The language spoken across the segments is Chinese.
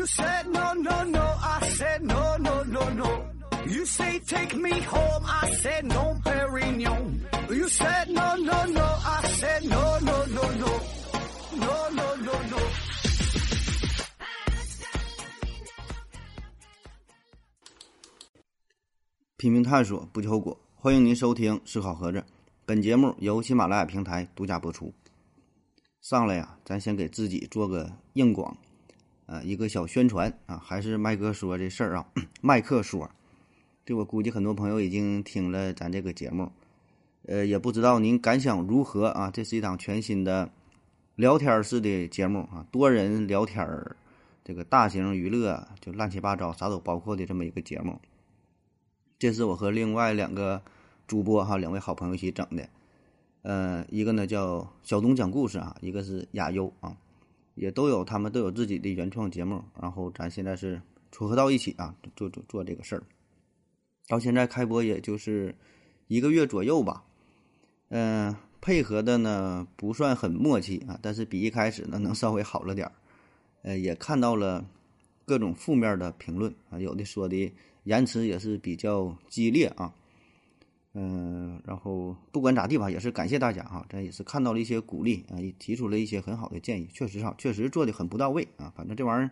You said no, no, no. I said no, no, no, no. You say take me home. I said no, Perignon. You said no, no, no. I said no, no, no, no. No, no, no, no. 拼命探索，不计后果。欢迎您收听《思考盒子》，本节目由喜马拉雅平台独家播出。上来呀，咱先给自己做个硬广，啊，一个小宣传啊，还是麦哥说这事儿啊，麦克说，这我估计很多朋友已经听了咱这个节目，呃，也不知道您感想如何啊？这是一档全新的聊天式的节目啊，多人聊天儿，这个大型娱乐就乱七八糟啥都包括的这么一个节目。这是我和另外两个主播哈，两位好朋友一起整的。呃，一个呢叫小东讲故事啊，一个是亚优啊，也都有他们都有自己的原创节目。然后咱现在是撮合到一起啊，做做做这个事儿。到现在开播也就是一个月左右吧。嗯，配合的呢不算很默契啊，但是比一开始呢能稍微好了点儿。呃，也看到了各种负面的评论啊，有的说的言辞也是比较激烈啊。嗯，然后不管咋地吧，也是感谢大家哈，咱也是看到了一些鼓励啊，也提出了一些很好的建议，确实哈，确实做的很不到位啊。反正这玩意儿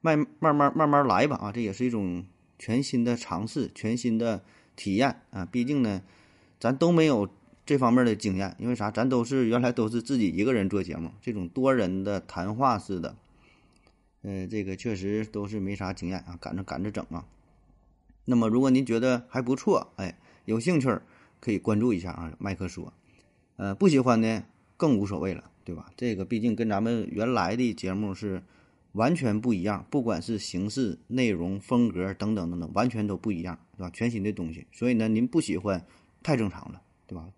慢慢慢慢慢来吧啊，这也是一种全新的尝试，全新的体验啊。毕竟呢，咱都没有这方面的经验，因为啥？咱都是原来都是自己一个人做节目，这种多人的谈话式的，呃，这个确实都是没啥经验啊，赶着赶着整啊。那么如果您觉得还不错，哎。有兴趣可以关注一下啊，麦克说，呃，不喜欢呢更无所谓了，对吧？这个毕竟跟咱们原来的节目是完全不一样，不管是形式、内容、风格等等等等，完全都不一样，对吧？全新的东西，所以呢，您不喜欢太正常了，对吧？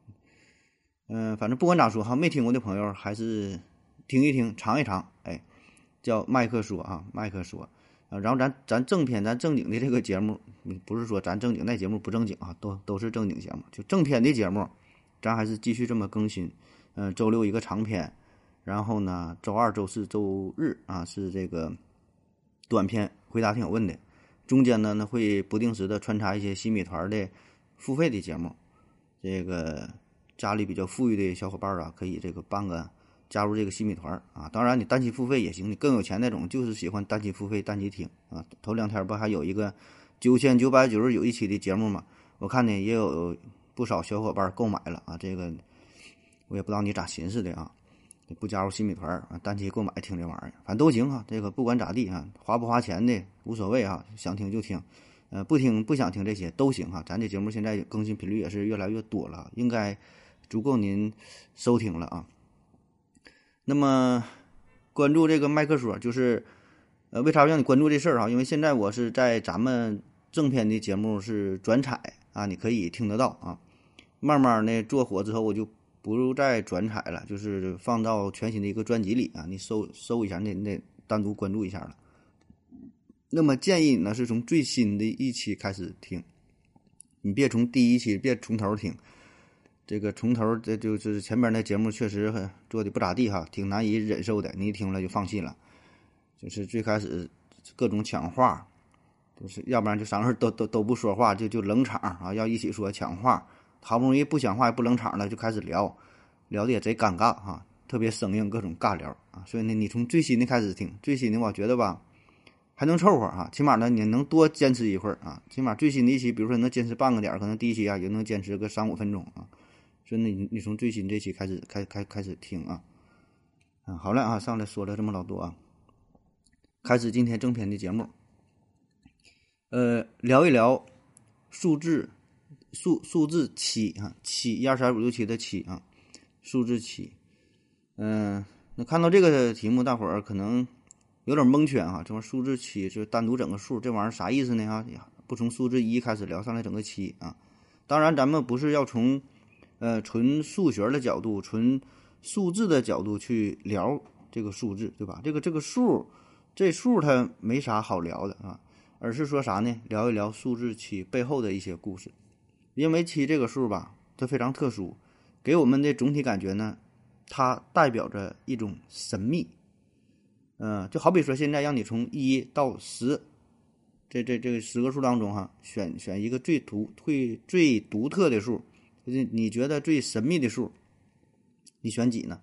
嗯，反正不管咋说哈，没听过的朋友还是听一听，尝一尝，哎，叫麦克说啊，麦克说。然后咱咱正片咱正经的这个节目，不是说咱正经那节目不正经啊，都都是正经节目。就正片的节目，咱还是继续这么更新。嗯，周六一个长篇，然后呢，周二、周四周日啊是这个短片回答听友问的，中间呢那会不定时的穿插一些新米团的付费的节目。这个家里比较富裕的小伙伴啊，可以这个办个。加入这个新米团啊，当然你单期付费也行，你更有钱那种就是喜欢单期付费单期听啊。头两天不还有一个九千九百九十九一期的节目嘛？我看呢也有不少小伙伴购买了啊。这个我也不知道你咋寻思的啊，不加入新米团啊，单期购买听这玩意儿，反正都行啊。这个不管咋地啊，花不花钱的无所谓啊，想听就听，呃，不听不想听这些都行哈。咱这节目现在更新频率也是越来越多了，应该足够您收听了啊。那么，关注这个麦克说，就是，呃，为啥让你关注这事儿哈？因为现在我是在咱们正片的节目是转采啊，你可以听得到啊。慢慢的做火之后，我就不再转采了，就是放到全新的一个专辑里啊。你搜搜一下，你得单独关注一下了。那么建议你呢，是从最新的一期开始听，你别从第一期，别从头听。这个从头这就是前边那节目确实做的不咋地哈，挺难以忍受的。你一听了就放弃了，就是最开始各种抢话，就是要不然就三个人都都都不说话，就就冷场啊，要一起说抢话，好不容易不讲话也不冷场了，就开始聊，聊的也贼尴尬哈，特别生硬，各种尬聊啊。所以呢，你从最新的开始听，最新的我觉得吧还能凑合啊，起码呢你能多坚持一会儿啊，起码最新的一期，比如说能坚持半个点，可能第一期啊也能坚持个三五分钟啊。所以你你从最新这期开始开开开始听啊，嗯，好了啊，上来说了这么老多啊，开始今天正片的节目，呃，聊一聊数字数数字七啊，七一二三五六七的七啊，数字七，嗯，那看到这个题目，大伙儿可能有点蒙圈啊，这玩意儿数字七就单独整个数，这玩意儿啥意思呢？啊，不从数字一开始聊上来整个七啊，当然咱们不是要从。呃，纯数学的角度，纯数字的角度去聊这个数字，对吧？这个这个数，这数它没啥好聊的啊，而是说啥呢？聊一聊数字七背后的一些故事。因为七这个数吧，它非常特殊，给我们的总体感觉呢，它代表着一种神秘。嗯，就好比说现在让你从一到十，这这这十个数当中哈，选选一个最独最最独特的数，就是你觉得最神秘的数，你选几呢？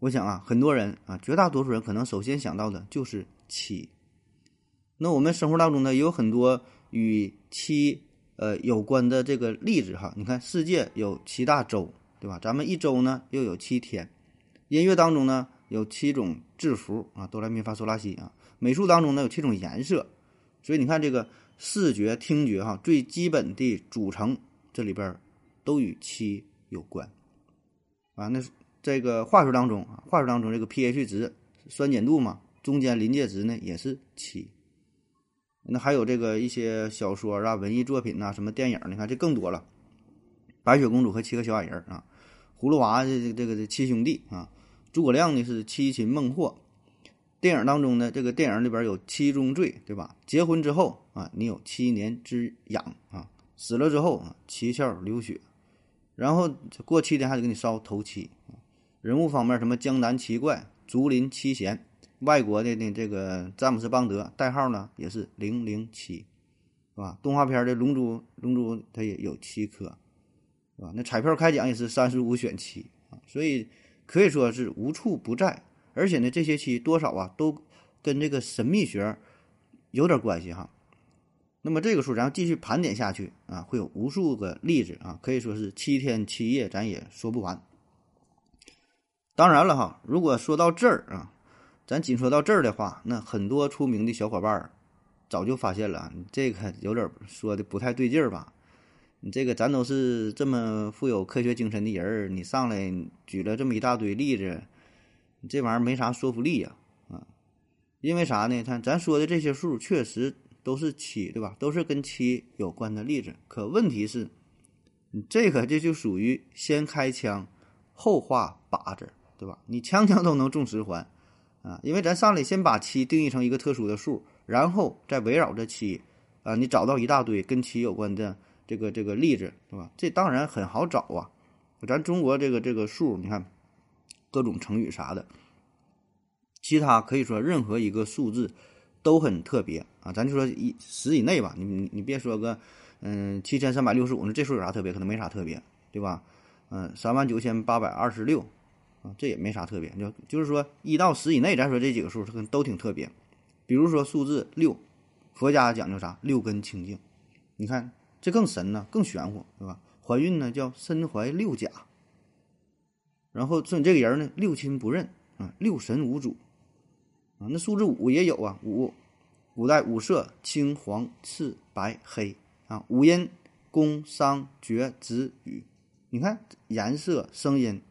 我想啊，很多人啊，绝大多数人可能首先想到的就是七。那我们生活当中呢，也有很多与七呃有关的这个例子哈。你看，世界有七大洲，对吧？咱们一周呢又有七天。音乐当中呢有七种字符啊，哆来咪发嗦拉西啊。美术当中呢有七种颜色。所以你看，这个视觉、听觉哈，最基本的组成这里边都与七有关啊。那。这个化学当中啊，化学当中这个 pH 值酸碱度嘛，中间临界值呢也是七。那还有这个一些小说啊、文艺作品呐、什么电影，你看这更多了。白雪公主和七个小矮人啊，葫芦娃这这个七兄弟啊，诸葛亮呢是七擒孟获。电影当中呢，这个电影里边有七宗罪，对吧？结婚之后啊，你有七年之痒啊，死了之后啊，七窍流血，然后过七天还得给你烧头七。人物方面，什么江南七怪、竹林七贤，外国的呢？这个詹姆斯邦德代号呢也是零零七，是吧？动画片的龙珠，龙珠它也有七颗，是吧？那彩票开奖也是三十五选七啊，所以可以说是无处不在。而且呢，这些七多少啊，都跟这个神秘学有点关系哈。那么这个数，咱继续盘点下去啊，会有无数个例子啊，可以说是七天七夜，咱也说不完。当然了哈，如果说到这儿啊，咱仅说到这儿的话，那很多出名的小伙伴儿早就发现了，你这个有点说的不太对劲儿吧？你这个咱都是这么富有科学精神的人儿，你上来举了这么一大堆例子，你这玩意儿没啥说服力呀啊！因为啥呢？看咱说的这些数确实都是七，对吧？都是跟七有关的例子。可问题是，你这个这就属于先开枪后画靶子。对吧？你枪枪都能中十环，啊，因为咱上来先把七定义成一个特殊的数，然后再围绕着七，啊，你找到一大堆跟七有关的这个这个例子，对吧？这当然很好找啊。咱中国这个这个数，你看各种成语啥的，其他可以说任何一个数字都很特别啊。咱就说一十以内吧，你你你别说个嗯七千三百六十五，那这数有啥特别？可能没啥特别，对吧？嗯，三万九千八百二十六。啊，这也没啥特别，就就是说一到十以内，咱说这几个数，它都挺特别。比如说数字六，佛家讲究啥？六根清净。你看这更神呢，更玄乎，对吧？怀孕呢叫身怀六甲。然后说你这个人呢，六亲不认啊，六神无主啊。那数字五也有啊，五，五代五色青黄赤白黑啊，五音宫商角徵羽。你看颜色声音。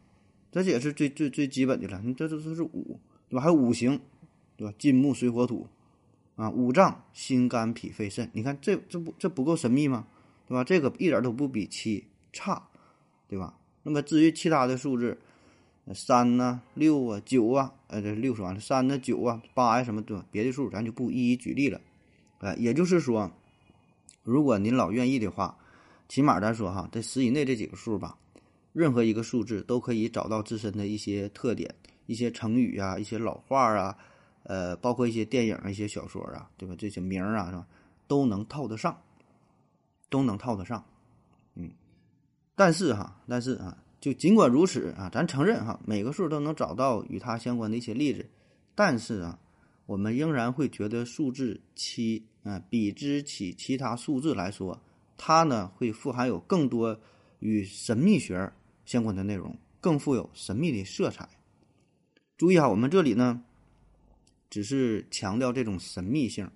这也是最最最基本的了，你这这这是五，对吧？还有五行，对吧？金木水火土，啊，五脏心肝脾肺肾，你看这这不这不够神秘吗？对吧？这个一点都不比七差，对吧？那么至于其他的数字，三呐、六啊、九啊，呃，这六说完了，三呢、九啊、八呀什么对吧，别的数咱就不一一举例了，哎，也就是说，如果您老愿意的话，起码咱说哈，这十以内这几个数吧。任何一个数字都可以找到自身的一些特点，一些成语啊，一些老话啊，呃，包括一些电影、一些小说啊，对吧？这些名儿啊，是吧？都能套得上，都能套得上。嗯，但是哈，但是啊，就尽管如此啊，咱承认哈，每个数都能找到与它相关的一些例子，但是啊，我们仍然会觉得数字七啊，比之起其他数字来说，它呢会富含有更多与神秘学。相关的内容更富有神秘的色彩。注意哈，我们这里呢，只是强调这种神秘性，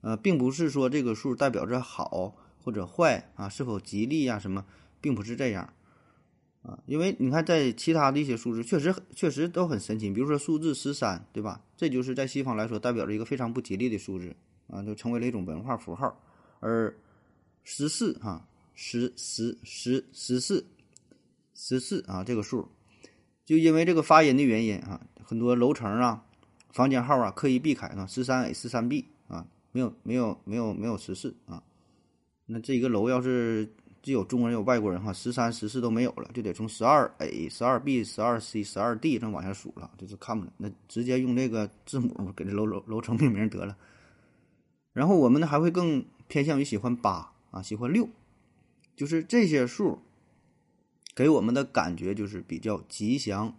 呃，并不是说这个数代表着好或者坏啊，是否吉利呀什么，并不是这样啊。因为你看，在其他的一些数字，确实确实都很神奇。比如说数字十三，对吧？这就是在西方来说，代表着一个非常不吉利的数字啊，就成为了一种文化符号。而十四哈，十十十十四。十四啊，这个数，就因为这个发音的原因啊，很多楼层啊、房间号啊，刻意避开啊，十三 A、十三 B 啊，没有没有没有没有十四啊。那这一个楼要是既有中国人有外国人哈，十三、十四都没有了，就得从十二 A、十二 B、十二 C、十二 D 这往下数了，就是看不了，那直接用这个字母给这楼楼楼层命名得了。然后我们呢还会更偏向于喜欢八啊，喜欢六，就是这些数给我们的感觉就是比较吉祥、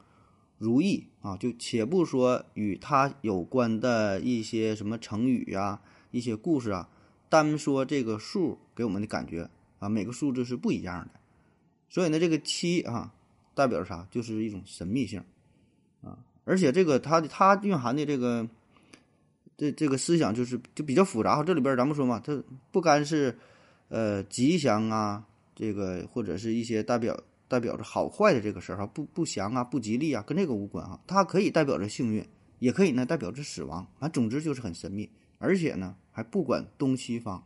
如意啊。就且不说与它有关的一些什么成语啊、一些故事啊，单说这个数给我们的感觉。啊，每个数字是不一样的，所以呢，这个七啊，代表啥？就是一种神秘性啊，而且这个它它蕴含的这个这这个思想就是就比较复杂。这里边咱们说嘛，它不单是呃吉祥啊，这个或者是一些代表代表着好坏的这个事儿哈，不不祥啊，不吉利啊，跟这个无关哈。它可以代表着幸运，也可以呢代表着死亡啊。总之就是很神秘，而且呢还不管东西方。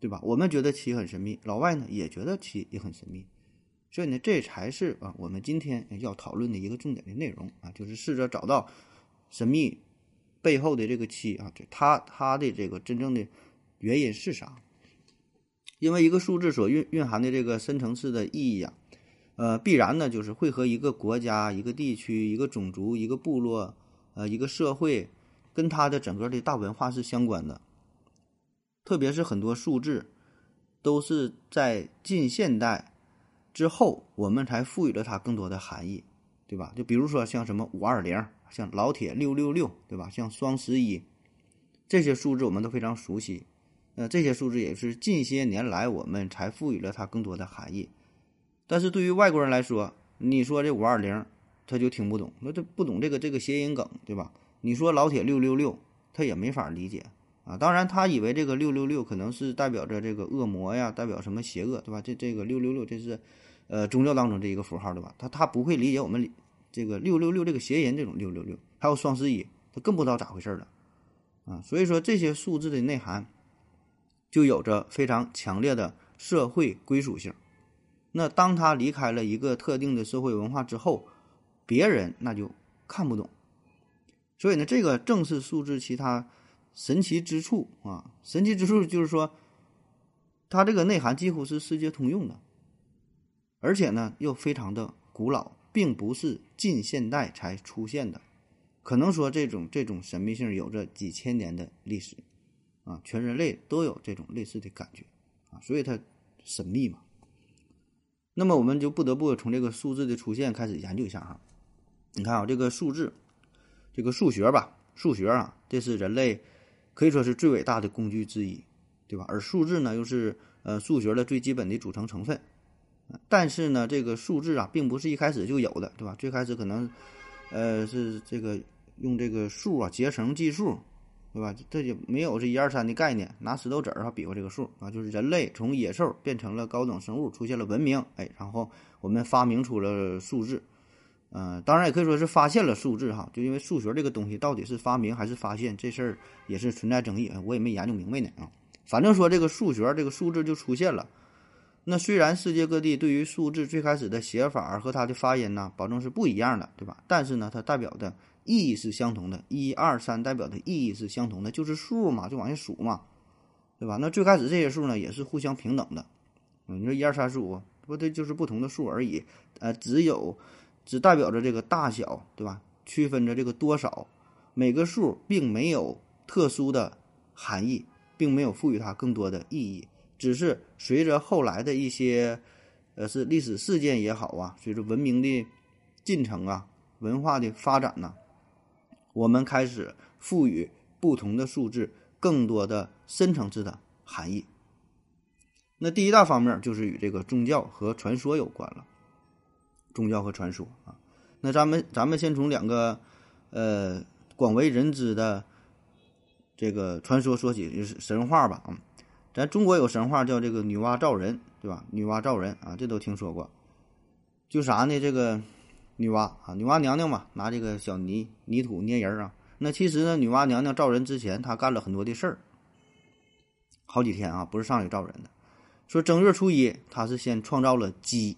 对吧？我们觉得七很神秘，老外呢也觉得七也很神秘，所以呢，这才是啊我们今天要讨论的一个重点的内容啊，就是试着找到神秘背后的这个七啊，这它它的这个真正的原因是啥？因为一个数字所蕴蕴含的这个深层次的意义啊，呃，必然呢就是会和一个国家、一个地区、一个种族、一个部落、呃一个社会跟它的整个的大文化是相关的。特别是很多数字，都是在近现代之后，我们才赋予了它更多的含义，对吧？就比如说像什么五二零，像老铁六六六，对吧？像双十一，这些数字我们都非常熟悉。呃，这些数字也是近些年来我们才赋予了它更多的含义。但是对于外国人来说，你说这五二零，他就听不懂，那他不懂这个这个谐音梗，对吧？你说老铁六六六，他也没法理解。啊，当然，他以为这个六六六可能是代表着这个恶魔呀，代表什么邪恶，对吧？这这个六六六，这是，呃，宗教当中这一个符号，对吧？他他不会理解我们这个六六六这个谐音这种六六六，还有双十一，他更不知道咋回事了，啊，所以说这些数字的内涵就有着非常强烈的社会归属性。那当他离开了一个特定的社会文化之后，别人那就看不懂。所以呢，这个正是数字其他。神奇之处啊，神奇之处就是说，它这个内涵几乎是世界通用的，而且呢又非常的古老，并不是近现代才出现的，可能说这种这种神秘性有着几千年的历史，啊，全人类都有这种类似的感觉啊，所以它神秘嘛。那么我们就不得不从这个数字的出现开始研究一下哈。你看啊，这个数字，这个数学吧，数学啊，这是人类。可以说是最伟大的工具之一，对吧？而数字呢，又是呃数学的最基本的组成成分。但是呢，这个数字啊，并不是一开始就有的，对吧？最开始可能，呃，是这个用这个数啊结成计数，对吧？这就没有这一二三的概念，拿石头子儿哈比划这个数啊，就是人类从野兽变成了高等生物，出现了文明，哎，然后我们发明出了数字。嗯，当然也可以说是发现了数字哈，就因为数学这个东西到底是发明还是发现，这事儿也是存在争议，我也没研究明白呢啊。反正说这个数学这个数字就出现了。那虽然世界各地对于数字最开始的写法和它的发音呢，保证是不一样的，对吧？但是呢，它代表的意义是相同的，一二三代表的意义是相同的，就是数嘛，就往下数嘛，对吧？那最开始这些数呢，也是互相平等的。你说一二三四五，不对，就是不同的数而已，呃，只有。只代表着这个大小，对吧？区分着这个多少，每个数并没有特殊的含义，并没有赋予它更多的意义，只是随着后来的一些，呃，是历史事件也好啊，随着文明的进程啊，文化的发展呢，我们开始赋予不同的数字更多的深层次的含义。那第一大方面就是与这个宗教和传说有关了。宗教和传说啊，那咱们咱们先从两个，呃，广为人知的这个传说说起，就是神话吧啊。咱中国有神话叫这个女娲造人，对吧？女娲造人啊，这都听说过。就啥呢？这个女娲啊，女娲娘娘嘛，拿这个小泥泥土捏人啊。那其实呢，女娲娘娘造人之前，她干了很多的事儿，好几天啊，不是上去造人的。说正月初一，她是先创造了鸡。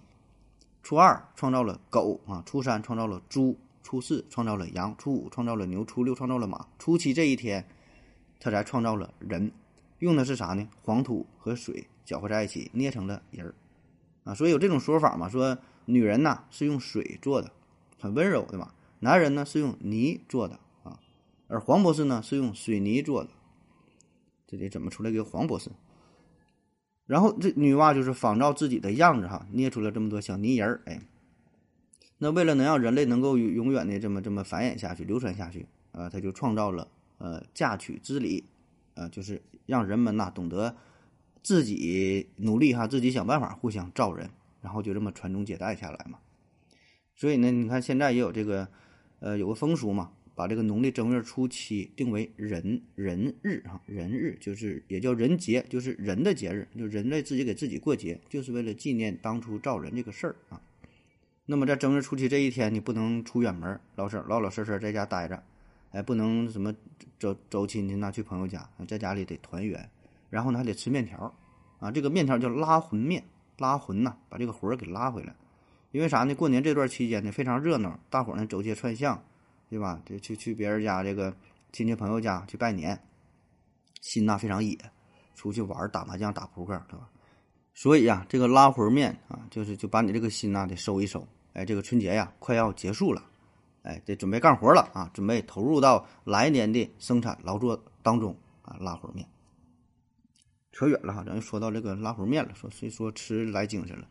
初二创造了狗啊，初三创造了猪，初四创造了羊，初五创造了牛，初六创造了马，初七这一天，他才创造了人，用的是啥呢？黄土和水搅和在一起捏成了人儿，啊，所以有这种说法嘛，说女人呐是用水做的，很温柔，对吧？男人呢是用泥做的啊，而黄博士呢是用水泥做的，这得怎么出来个黄博士？然后这女娲就是仿照自己的样子哈，捏出了这么多小泥人儿，哎，那为了能让人类能够永远的这么这么繁衍下去、流传下去啊，他就创造了呃嫁娶之礼，啊，就是让人们呐懂得自己努力哈，自己想办法互相造人，然后就这么传宗接代下来嘛。所以呢，你看现在也有这个呃有个风俗嘛。把这个农历正月初七定为人人日啊，人日就是也叫人节，就是人的节日，就人类自己给自己过节，就是为了纪念当初造人这个事儿啊。那么在正月初七这一天，你不能出远门，老实老老实实在家待着，哎，不能什么走走亲戚呐，去朋友家，在家里得团圆，然后呢还得吃面条啊，这个面条叫拉魂面，拉魂呐，把这个魂儿给拉回来。因为啥呢？过年这段期间呢非常热闹，大伙儿呢走街串巷。对吧？这去去别人家这个亲戚朋友家去拜年，心呐非常野，出去玩打麻将打扑克，对吧？所以呀，这个拉魂面啊，就是就把你这个心呐得收一收。哎，这个春节呀快要结束了，哎，得准备干活了啊，准备投入到来年的生产劳作当中啊。拉魂面，扯远了哈，咱就说到这个拉魂面了，说所以说吃来精神了，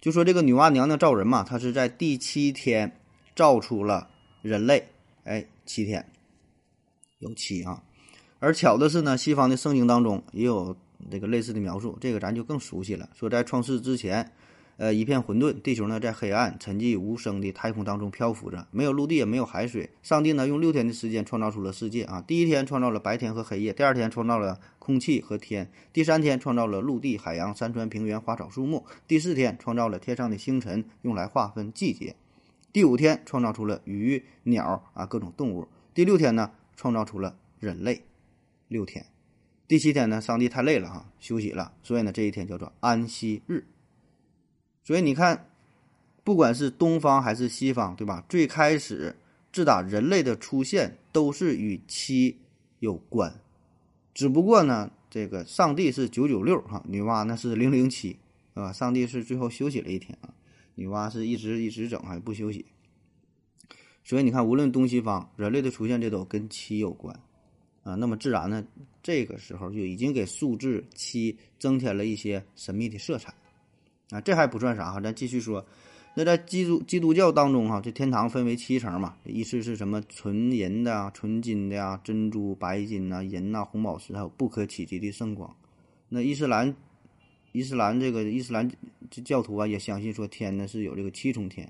就说这个女娲娘娘造人嘛，她是在第七天造出了。人类，哎，七天，有七啊。而巧的是呢，西方的圣经当中也有这个类似的描述，这个咱就更熟悉了。说在创世之前，呃，一片混沌，地球呢在黑暗、沉寂无声的太空当中漂浮着，没有陆地，也没有海水。上帝呢用六天的时间创造出了世界啊。第一天创造了白天和黑夜，第二天创造了空气和天，第三天创造了陆地、海洋、山川、平原、花草树木，第四天创造了天上的星辰，用来划分季节。第五天创造出了鱼、鸟啊各种动物。第六天呢，创造出了人类。六天，第七天呢，上帝太累了哈，休息了，所以呢，这一天叫做安息日。所以你看，不管是东方还是西方，对吧？最开始自打人类的出现，都是与七有关。只不过呢，这个上帝是九九六哈，女娲那是零零七，对吧？上帝是最后休息了一天啊。女娲是一直一直整，还不休息。所以你看，无论东西方，人类的出现这都跟七有关啊。那么自然呢，这个时候就已经给数字七增添了一些神秘的色彩啊。这还不算啥哈，咱继续说。那在基督基督教当中哈，这天堂分为七层嘛，意思是什么？纯银的啊，纯金的啊，珍珠、白金呐，银呐，红宝石，还有不可企及的圣光。那伊斯兰。伊斯兰这个伊斯兰教徒啊，也相信说天呢是有这个七重天。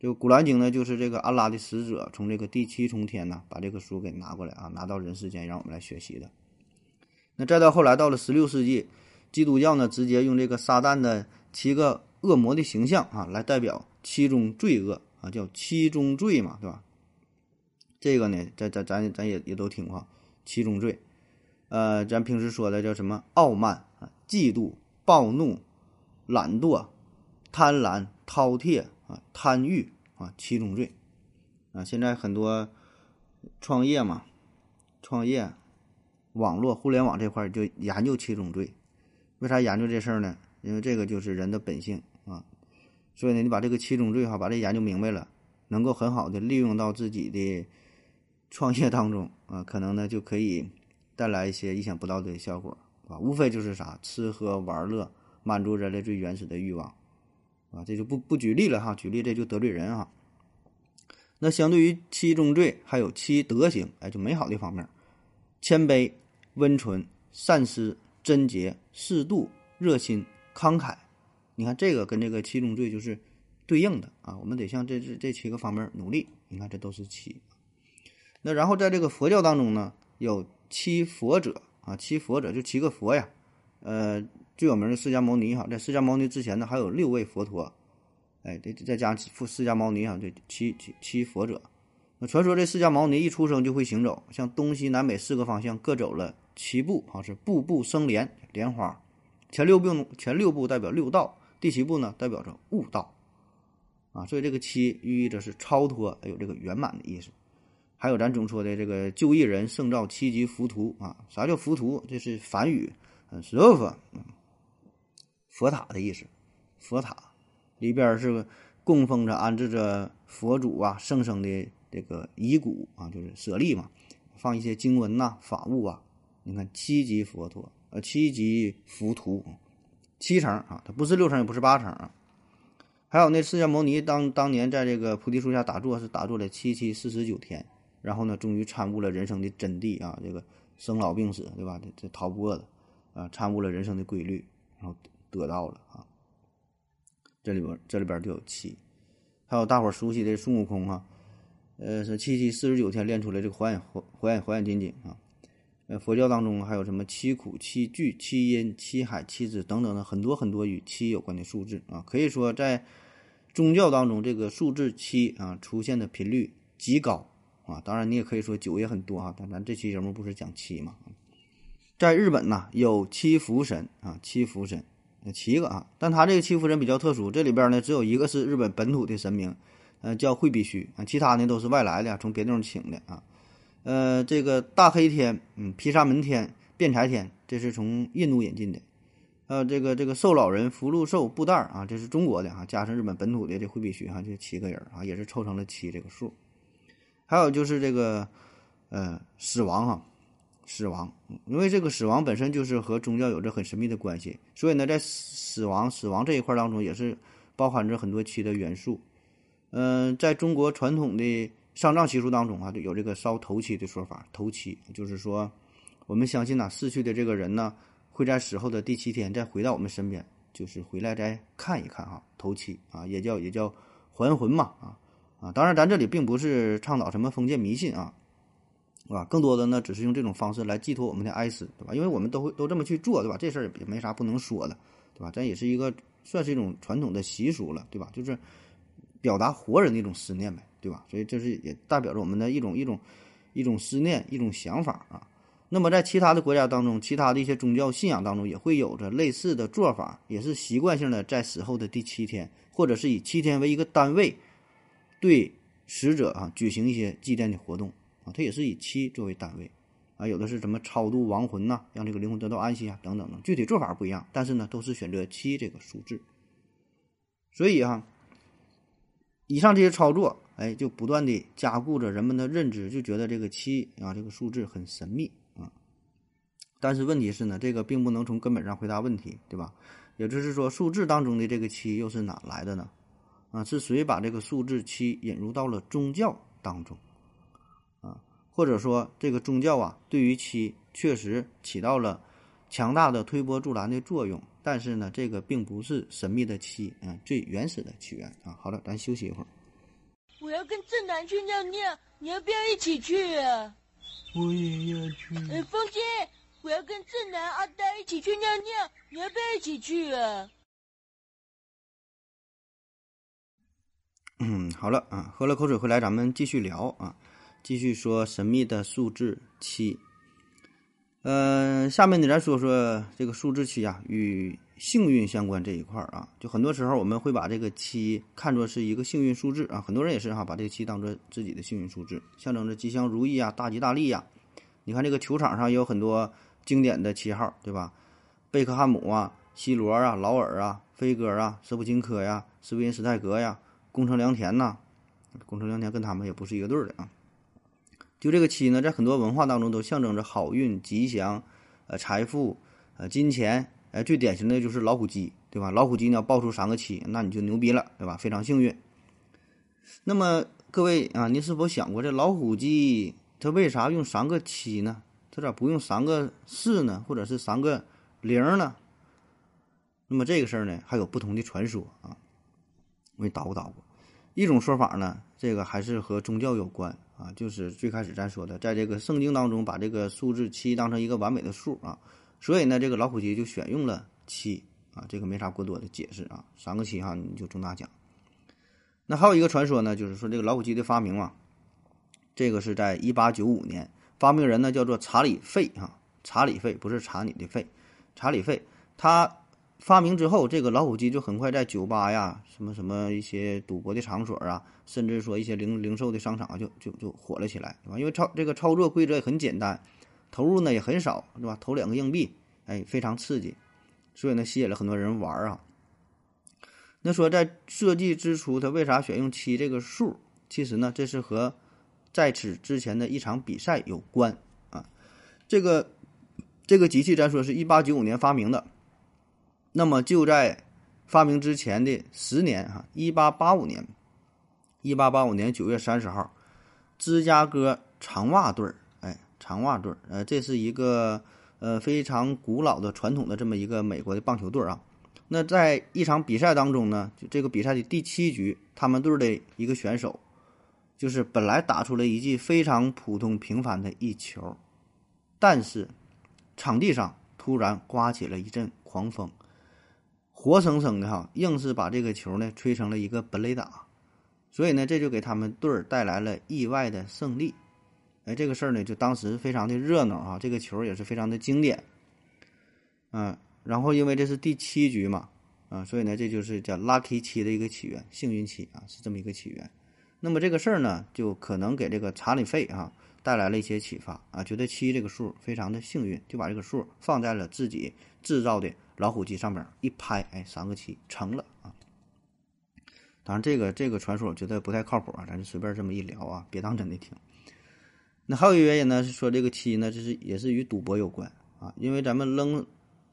就古兰经呢，就是这个安拉的使者从这个第七重天呢，把这个书给拿过来啊，拿到人世间让我们来学习的。那再到后来到了十六世纪，基督教呢直接用这个撒旦的七个恶魔的形象啊，来代表七宗罪恶啊，叫七宗罪嘛，对吧？这个呢，咱咱咱咱也也都听过七宗罪。呃，咱平时说的叫什么？傲慢啊，嫉妒。暴怒、懒惰、贪婪、饕餮啊、贪欲啊，七宗罪啊。现在很多创业嘛，创业、网络、互联网这块就研究七宗罪。为啥研究这事儿呢？因为这个就是人的本性啊。所以呢，你把这个七宗罪哈，把这研究明白了，能够很好的利用到自己的创业当中啊，可能呢就可以带来一些意想不到的效果。啊，无非就是啥吃喝玩乐，满足人类最原始的欲望，啊，这就不不举例了哈，举例这就得罪人哈。那相对于七宗罪，还有七德行，哎，就美好的方面，谦卑、温存、善思、贞洁、适度、热心、慷慨，你看这个跟这个七宗罪就是对应的啊，我们得向这这这七个方面努力。你看这都是七。那然后在这个佛教当中呢，有七佛者。啊，七佛者就七个佛呀，呃，最有名的释迦牟尼哈，在释迦牟尼之前呢，还有六位佛陀，哎，这再加释释迦牟尼哈，这七七七佛者。那传说这释迦牟尼一出生就会行走，向东西南北四个方向各走了七步，哈，是步步生莲，莲花。前六步前六步代表六道，第七步呢代表着悟道，啊，所以这个七寓意着是超脱，还有这个圆满的意思。还有咱总说的这个救一人胜造七级浮屠啊，啥叫浮屠？这是梵语，嗯，佛佛，佛塔的意思。佛塔，里边是供奉着安置着佛祖啊圣生的这个遗骨啊，就是舍利嘛，放一些经文呐、法物啊。你看七级佛陀，七级浮屠，七层啊，它不是六层，也不是八层啊。还有那释迦牟尼当当年在这个菩提树下打坐，是打坐了七七四十九天，然后呢，终于参悟了人生的真谛啊，这个生老病死，对吧？这这逃不过的啊，参悟了人生的规律，然后得到了啊。这里边这里边就有七，还有大伙熟悉的孙悟空啊，呃，是七七四十九天练出来这个火眼火火眼火眼金睛啊。呃，佛教当中还有什么七苦、七聚、七阴、七海、七子等等的很多很多与七有关的数字啊，可以说在宗教当中，这个数字七啊出现的频率极高啊。当然，你也可以说九也很多啊，但咱这期节目不是讲七嘛？在日本呢，有七福神啊，七福神，七个啊，但他这个七福神比较特殊，这里边呢只有一个是日本本土的神明，呃，叫惠比须啊，其他呢都是外来的，从别地方请的啊。呃，这个大黑天，嗯，毗沙门天、辩才天，这是从印度引进的。还呃，这个这个寿老人、福禄寿、布袋儿啊，这是中国的哈，加上日本本土的这惠比须哈，这七个人啊，也是凑成了七这个数。还有就是这个呃，死亡哈，死亡，因为这个死亡本身就是和宗教有着很神秘的关系，所以呢，在死亡死亡这一块当中，也是包含着很多七的元素。嗯，在中国传统的。丧葬习俗当中啊，有这个烧头七的说法。头七就是说，我们相信呐，逝去的这个人呢，会在死后的第七天再回到我们身边，就是回来再看一看哈。头七啊，也叫也叫还魂嘛啊啊！当然，咱这里并不是倡导什么封建迷信啊，是吧？更多的呢，只是用这种方式来寄托我们的哀思，对吧？因为我们都会都这么去做，对吧？这事儿也没啥不能说的，对吧？咱也是一个算是一种传统的习俗了，对吧？就是表达活人的一种思念呗。对吧？所以这是也代表着我们的一种一种一种思念、一种想法啊。那么在其他的国家当中，其他的一些宗教信仰当中，也会有着类似的做法，也是习惯性的在死后的第七天，或者是以七天为一个单位，对死者啊举行一些祭奠的活动啊。它也是以七作为单位啊。有的是什么超度亡魂呐，让这个灵魂得到安息啊，等等的。具体做法不一样，但是呢，都是选择七这个数字。所以哈，以上这些操作。哎，就不断的加固着人们的认知，就觉得这个七啊，这个数字很神秘啊。但是问题是呢，这个并不能从根本上回答问题，对吧？也就是说，数字当中的这个七又是哪来的呢？啊，是谁把这个数字七引入到了宗教当中？啊，或者说这个宗教啊，对于七确实起到了强大的推波助澜的作用，但是呢，这个并不是神秘的七啊最原始的起源啊。好了，咱休息一会儿。我要跟正南去尿尿，你要不要一起去啊？我也要去。哎，风姐，我要跟正南、阿呆一起去尿尿，你要不要一起去啊？嗯，好了啊，喝了口水回来，咱们继续聊啊，继续说神秘的数字七。嗯，下面呢，咱说说这个数字七啊与。幸运相关这一块儿啊，就很多时候我们会把这个七看作是一个幸运数字啊，很多人也是哈，把这个七当做自己的幸运数字，象征着吉祥如意啊、大吉大利呀。你看这个球场上也有很多经典的七号，对吧？贝克汉姆啊、C 罗啊、劳尔啊、飞哥啊、舍甫琴科呀、斯维恩斯泰格呀、宫城良田呐，宫城良田跟他们也不是一个队儿的啊。就这个七呢，在很多文化当中都象征着好运、吉祥、呃财富、呃金钱。哎，最典型的就是老虎机，对吧？老虎机呢，爆出三个七，那你就牛逼了，对吧？非常幸运。那么各位啊，您是否想过，这老虎机它为啥用三个七呢？它咋不用三个四呢？或者是三个零呢？那么这个事儿呢，还有不同的传说啊。我给你捣鼓捣鼓。一种说法呢，这个还是和宗教有关啊，就是最开始咱说的，在这个圣经当中，把这个数字七当成一个完美的数啊。所以呢，这个老虎机就选用了七啊，这个没啥过多的解释啊，三个七哈你就中大奖。那还有一个传说呢，就是说这个老虎机的发明啊，这个是在一八九五年，发明人呢叫做查理费哈，查理费不是查你的费，查理费他发明之后，这个老虎机就很快在酒吧呀、什么什么一些赌博的场所啊，甚至说一些零零售的商场啊，就就就火了起来，对吧？因为操这个操作规则也很简单。投入呢也很少，是吧？投两个硬币，哎，非常刺激，所以呢吸引了很多人玩啊。那说在设计之初，他为啥选用七这个数？其实呢，这是和在此之前的一场比赛有关啊。这个这个机器咱说是一八九五年发明的，那么就在发明之前的十年啊，一八八五年，一八八五年九月三十号，芝加哥长袜队儿，长袜队儿，呃，这是一个呃非常古老的传统的这么一个美国的棒球队啊。那在一场比赛当中呢，就这个比赛的第七局，他们队的一个选手，就是本来打出了一记非常普通平凡的一球，但是场地上突然刮起了一阵狂风，活生生的哈，硬是把这个球呢吹成了一个本垒打，所以呢，这就给他们队儿带来了意外的胜利。哎，这个事儿呢，就当时非常的热闹啊，这个球也是非常的经典，嗯。然后，因为这是第七局嘛，啊，所以呢，这就是叫 lucky 七的一个起源，幸运七啊，是这么一个起源。那么这个事儿呢，就可能给这个查理费啊带来了一些启发啊，觉得七这个数非常的幸运，就把这个数放在了自己制造的老虎机上边一拍，哎，三个七成了啊。当然，这个这个传说我觉得不太靠谱啊，咱就随便这么一聊啊，别当真的听。那还有一个原因呢，是说这个七呢，就是也是与赌博有关啊，因为咱们扔。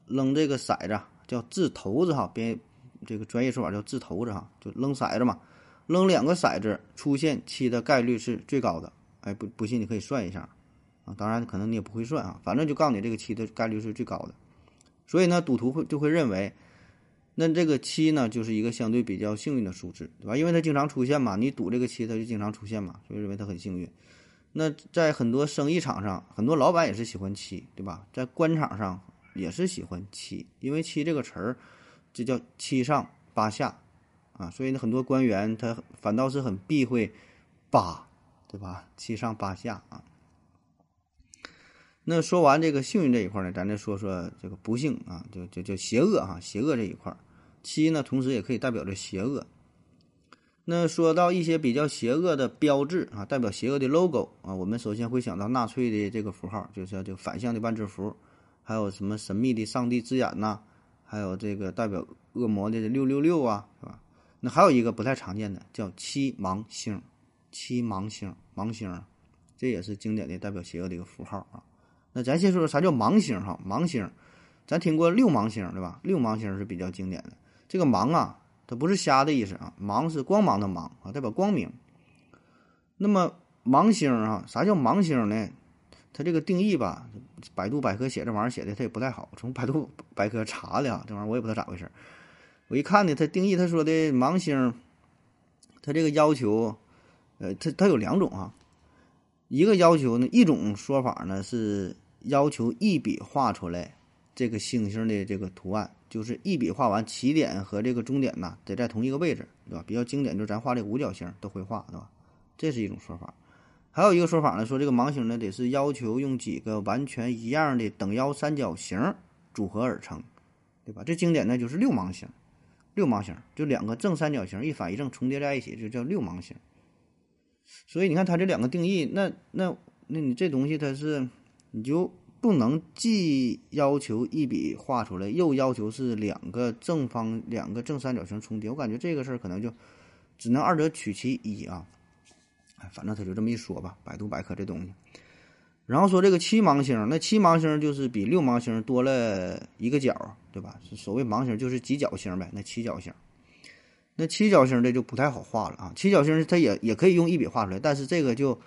扔这个骰子叫掷骰子哈，别这个专业说法叫掷骰子哈，就扔骰子嘛。扔两个骰子出现七的概率是最高的。哎，不不信你可以算一下啊。当然可能你也不会算啊，反正就告诉你这个七的概率是最高的。所以呢，赌徒会就会认为，那这个七呢就是一个相对比较幸运的数字，对吧？因为它经常出现嘛，你赌这个七它就经常出现嘛，所以认为它很幸运。那在很多生意场上，很多老板也是喜欢七，对吧？在官场上。也是喜欢七，因为七这个词儿，这叫七上八下，啊，所以呢，很多官员他反倒是很避讳八，对吧？七上八下啊。那说完这个幸运这一块呢，咱再说说这个不幸啊，就就就邪恶哈，邪恶这一块，七呢，同时也可以代表着邪恶。那说到一些比较邪恶的标志啊，代表邪恶的 logo 啊，我们首先会想到纳粹的这个符号，就是叫反向的万字符。还有什么神秘的上帝之眼呐？还有这个代表恶魔的六六六啊，是吧？那还有一个不太常见的叫七芒星，七芒星，芒星，这也是经典的代表邪恶的一个符号啊。那咱先说说啥叫芒星哈？芒星，咱听过六芒星对吧？六芒星是比较经典的。这个芒啊，它不是瞎的意思啊，芒是光芒的芒啊，代表光明。那么芒星啊，啥叫芒星呢？它这个定义吧，百度百科写这玩意儿写的它也不太好。从百度百科查的啊，这玩意儿我也不知道咋回事。我一看呢，它定义它说的盲星，它这个要求，呃，它它有两种啊。一个要求呢，一种说法呢是要求一笔画出来这个星星的这个图案，就是一笔画完，起点和这个终点呐得在同一个位置，对吧？比较经典就是咱画这五角星都会画，对吧？这是一种说法。还有一个说法呢，说这个芒星呢得是要求用几个完全一样的等腰三角形组合而成，对吧？这经典呢就是六芒星，六芒星就两个正三角形一反一正重叠在一起就叫六芒星。所以你看它这两个定义，那那那你这东西它是你就不能既要求一笔画出来，又要求是两个正方两个正三角形重叠，我感觉这个事儿可能就只能二者取其一啊。反正他就这么一说吧，百度百科这东西。然后说这个七芒星，那七芒星就是比六芒星多了一个角，对吧？所谓芒星就是几角星呗，那七角星。那七角星的就不太好画了啊，七角星它也也可以用一笔画出来，但是这个就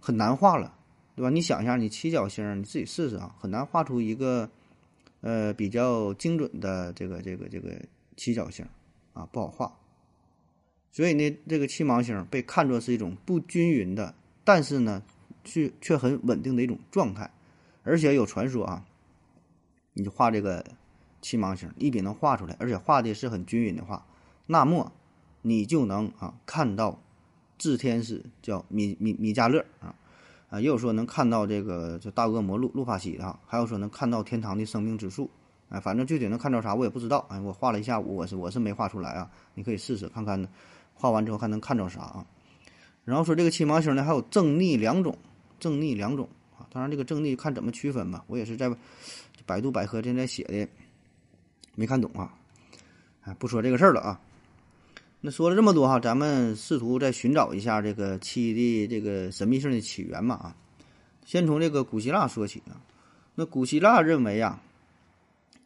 很难画了，对吧？你想一下，你七角星你自己试试啊，很难画出一个呃比较精准的这个这个这个七角星啊，不好画。所以呢，这个七芒星被看作是一种不均匀的，但是呢，却却很稳定的一种状态。而且有传说啊，你就画这个七芒星，一笔能画出来，而且画的是很均匀的话，那么你就能啊看到炽天使叫米米米迦勒啊啊，也有说能看到这个就大恶魔路路法西的，还有说能看到天堂的生命之树。哎，反正具体能看到啥我也不知道。哎，我画了一下午，我是我是没画出来啊，你可以试试看看。画完之后还能看着啥啊？然后说这个七芒星呢，还有正逆两种，正逆两种啊。当然这个正逆看怎么区分吧。我也是在百度百科现在写的，没看懂啊。哎，不说这个事儿了啊。那说了这么多哈，咱们试图再寻找一下这个七的这个神秘性的起源嘛啊。先从这个古希腊说起啊。那古希腊认为呀，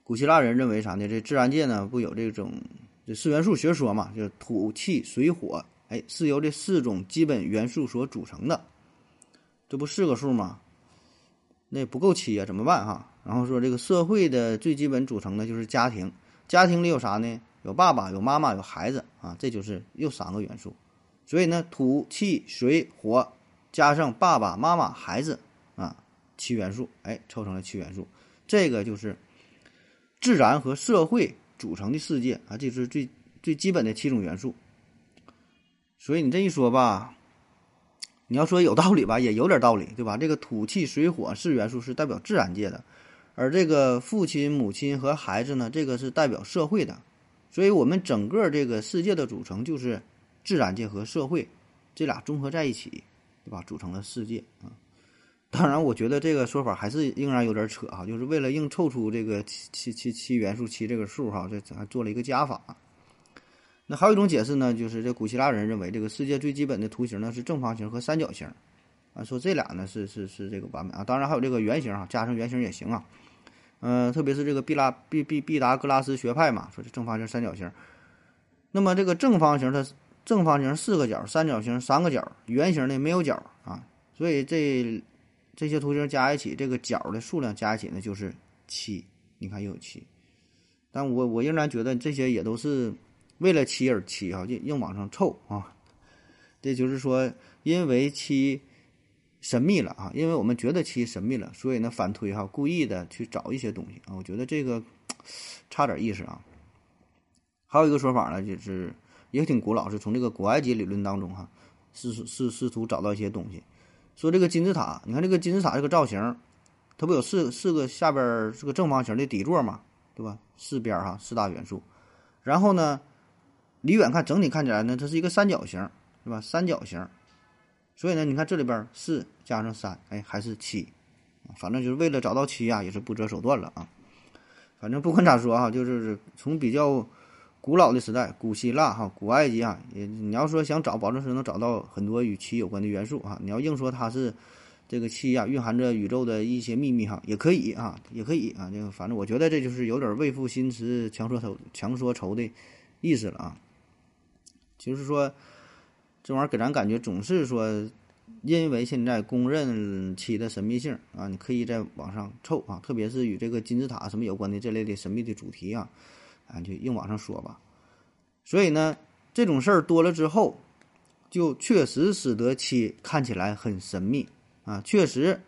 古希腊人认为啥呢？这自然界呢不有这种这四元素学说嘛？就土、气、水、火，哎，是由这四种基本元素所组成的。这不四个数吗？那不够七呀，怎么办哈？然后说这个社会的最基本组成的就是家庭，家庭里有啥呢？有爸爸，有妈妈，有孩子啊，这就是又三个元素。所以呢，土、气、水、火加上爸爸妈妈、孩子啊，七元素，哎，凑成了七元素。这个就是自然和社会组成的世界啊，这是最最基本的七种元素。所以你这一说吧，你要说有道理吧，也有点道理，对吧？这个土、气、水、火四元素是代表自然界的，而这个父亲、母亲和孩子呢，这个是代表社会的。所以，我们整个这个世界的组成就是自然界和社会这俩综合在一起，对吧？组成了世界啊。当然，我觉得这个说法还是仍然有点扯哈，就是为了硬凑出这个七七七七元素七这个数哈，这还做了一个加法。那还有一种解释呢，就是这古希腊人认为这个世界最基本的图形呢是正方形和三角形啊，说这俩呢是是是这个完美啊。当然还有这个圆形啊，加上圆形也行啊。嗯，特别是这个毕拉毕毕毕达哥拉斯学派嘛，说这正方形、三角形。那么这个正方形它正方形四个角，三角形三个角，圆形的没有角啊。所以这这些图形加一起，这个角的数量加一起呢就是七。你看又有七，但我我仍然觉得这些也都是为了七而七啊，硬硬往上凑啊。这就是说，因为七。神秘了啊，因为我们觉得其神秘了，所以呢反推哈，故意的去找一些东西啊，我觉得这个差点意思啊。还有一个说法呢，就是也挺古老，是从这个古埃及理论当中哈，试试试图找到一些东西，说这个金字塔，你看这个金字塔这个造型，它不有四四个下边是个正方形的底座嘛，对吧？四边哈四大元素，然后呢，离远看整体看起来呢，它是一个三角形，是吧？三角形。所以呢，你看这里边四加上三，哎，还是七，反正就是为了找到七呀，也是不择手段了啊。反正不管咋说哈，就是从比较古老的时代，古希腊哈、古埃及啊，也你要说想找，保证是能找到很多与七有关的元素啊。你要硬说它是这个七呀，蕴含着宇宙的一些秘密哈，也可以啊，也可以啊。这个反正我觉得这就是有点为赋新词强说愁、强说愁的意思了啊。就是说。这玩意儿给咱感觉总是说，因为现在公认七的神秘性啊，你可以在网上凑啊，特别是与这个金字塔什么有关的这类的神秘的主题啊，啊，就硬往上说吧。所以呢，这种事儿多了之后，就确实使得七看起来很神秘啊，确实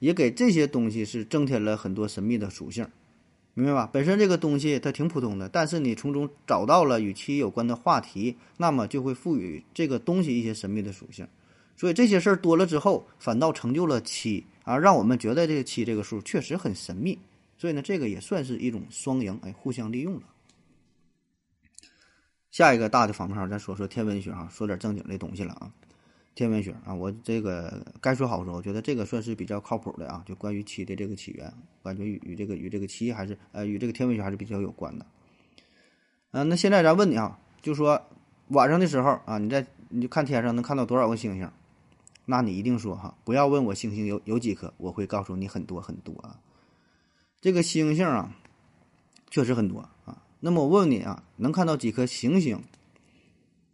也给这些东西是增添了很多神秘的属性。明白吧？本身这个东西它挺普通的，但是你从中找到了与其有关的话题，那么就会赋予这个东西一些神秘的属性。所以这些事儿多了之后，反倒成就了七啊，让我们觉得这个七这个数确实很神秘。所以呢，这个也算是一种双赢，哎，互相利用了。下一个大的方面，咱说说天文学哈，说点正经的东西了啊。天文学啊，我这个该说好说，我觉得这个算是比较靠谱的啊。就关于七的这个起源，感觉与与这个与这个七还是呃与这个天文学还是比较有关的。嗯，那现在咱问你啊，就说晚上的时候啊，你在你就看天上能看到多少个星星？那你一定说哈，不要问我星星有有几颗，我会告诉你很多很多啊。这个星星啊，确实很多啊。那么我问你啊，能看到几颗行星？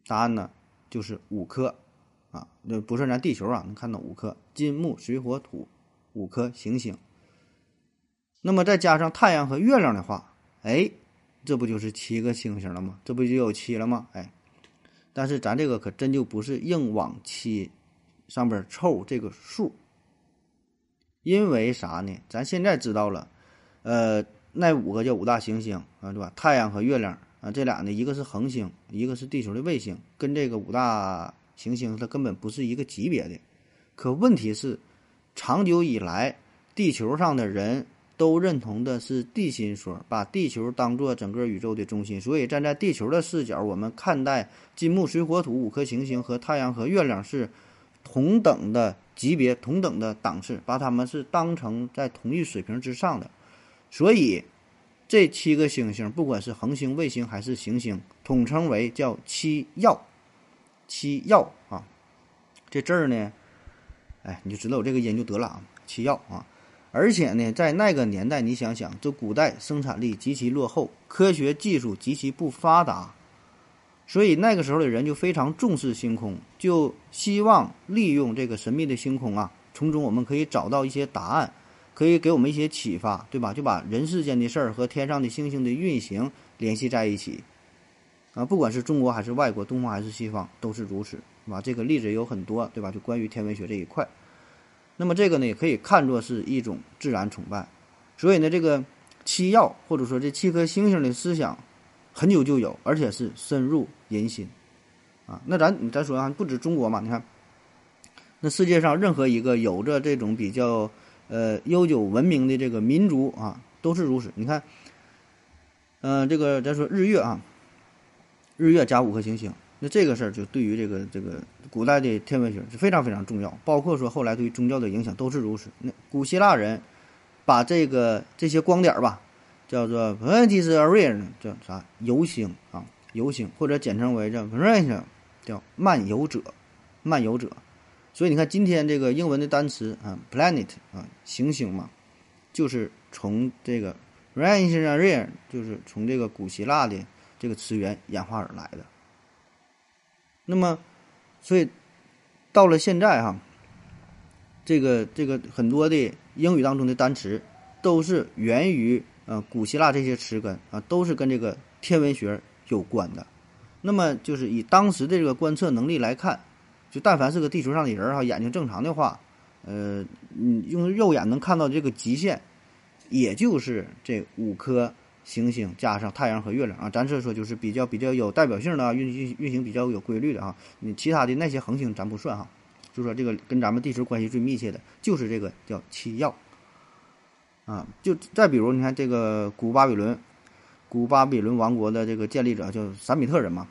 答案呢，就是五颗。啊，那不是咱地球啊，能看到五颗金木水火土五颗行星。那么再加上太阳和月亮的话，哎，这不就是七个星星了吗？这不就有七了吗？哎，但是咱这个可真就不是硬往七上边凑这个数，因为啥呢？咱现在知道了，呃，那五个叫五大行星啊，对吧？太阳和月亮啊，这俩呢，一个是恒星，一个是地球的卫星，跟这个五大。行星它根本不是一个级别的，可问题是，长久以来，地球上的人都认同的是地心说，把地球当做整个宇宙的中心，所以站在地球的视角，我们看待金木水火土五颗行星和太阳和月亮是同等的级别、同等的档次，把它们是当成在同一水平之上的，所以这七个星星，不管是恒星、卫星还是行星，统称为叫七曜。七曜啊，这字儿呢，哎，你就知道有这个音就得了啊。七曜啊，而且呢，在那个年代，你想想，这古代生产力极其落后，科学技术极其不发达，所以那个时候的人就非常重视星空，就希望利用这个神秘的星空啊，从中我们可以找到一些答案，可以给我们一些启发，对吧？就把人世间的事儿和天上的星星的运行联系在一起。啊，不管是中国还是外国，东方还是西方，都是如此，是吧？这个例子有很多，对吧？就关于天文学这一块，那么这个呢，也可以看作是一种自然崇拜。所以呢，这个七曜或者说这七颗星星的思想，很久就有，而且是深入人心。啊，那咱咱说啊，不止中国嘛，你看，那世界上任何一个有着这种比较呃悠久文明的这个民族啊，都是如此。你看，嗯，这个咱说日月啊。日月加五颗行星，那这个事儿就对于这个这个古代的天文学是非常非常重要，包括说后来对于宗教的影响都是如此。那古希腊人把这个这些光点儿吧，叫做 planets area，叫啥游星啊，游星或者简称为叫 planet，叫漫游者，漫游者。所以你看今天这个英文的单词啊，planet 啊，行星嘛，就是从这个 planet area，就是从这个古希腊的。这个词源演化而来的。那么，所以到了现在哈，这个这个很多的英语当中的单词都是源于呃古希腊这些词根啊，都是跟这个天文学有关的。那么就是以当时的这个观测能力来看，就但凡是个地球上的人哈，眼睛正常的话，呃，你用肉眼能看到这个极限，也就是这五颗。行星加上太阳和月亮啊，咱这说就是比较比较有代表性的啊，运运运行比较有规律的啊。你其他的那些恒星咱不算哈，就说这个跟咱们地球关系最密切的就是这个叫七曜啊。就再比如你看这个古巴比伦，古巴比伦王国的这个建立者叫闪米特人嘛，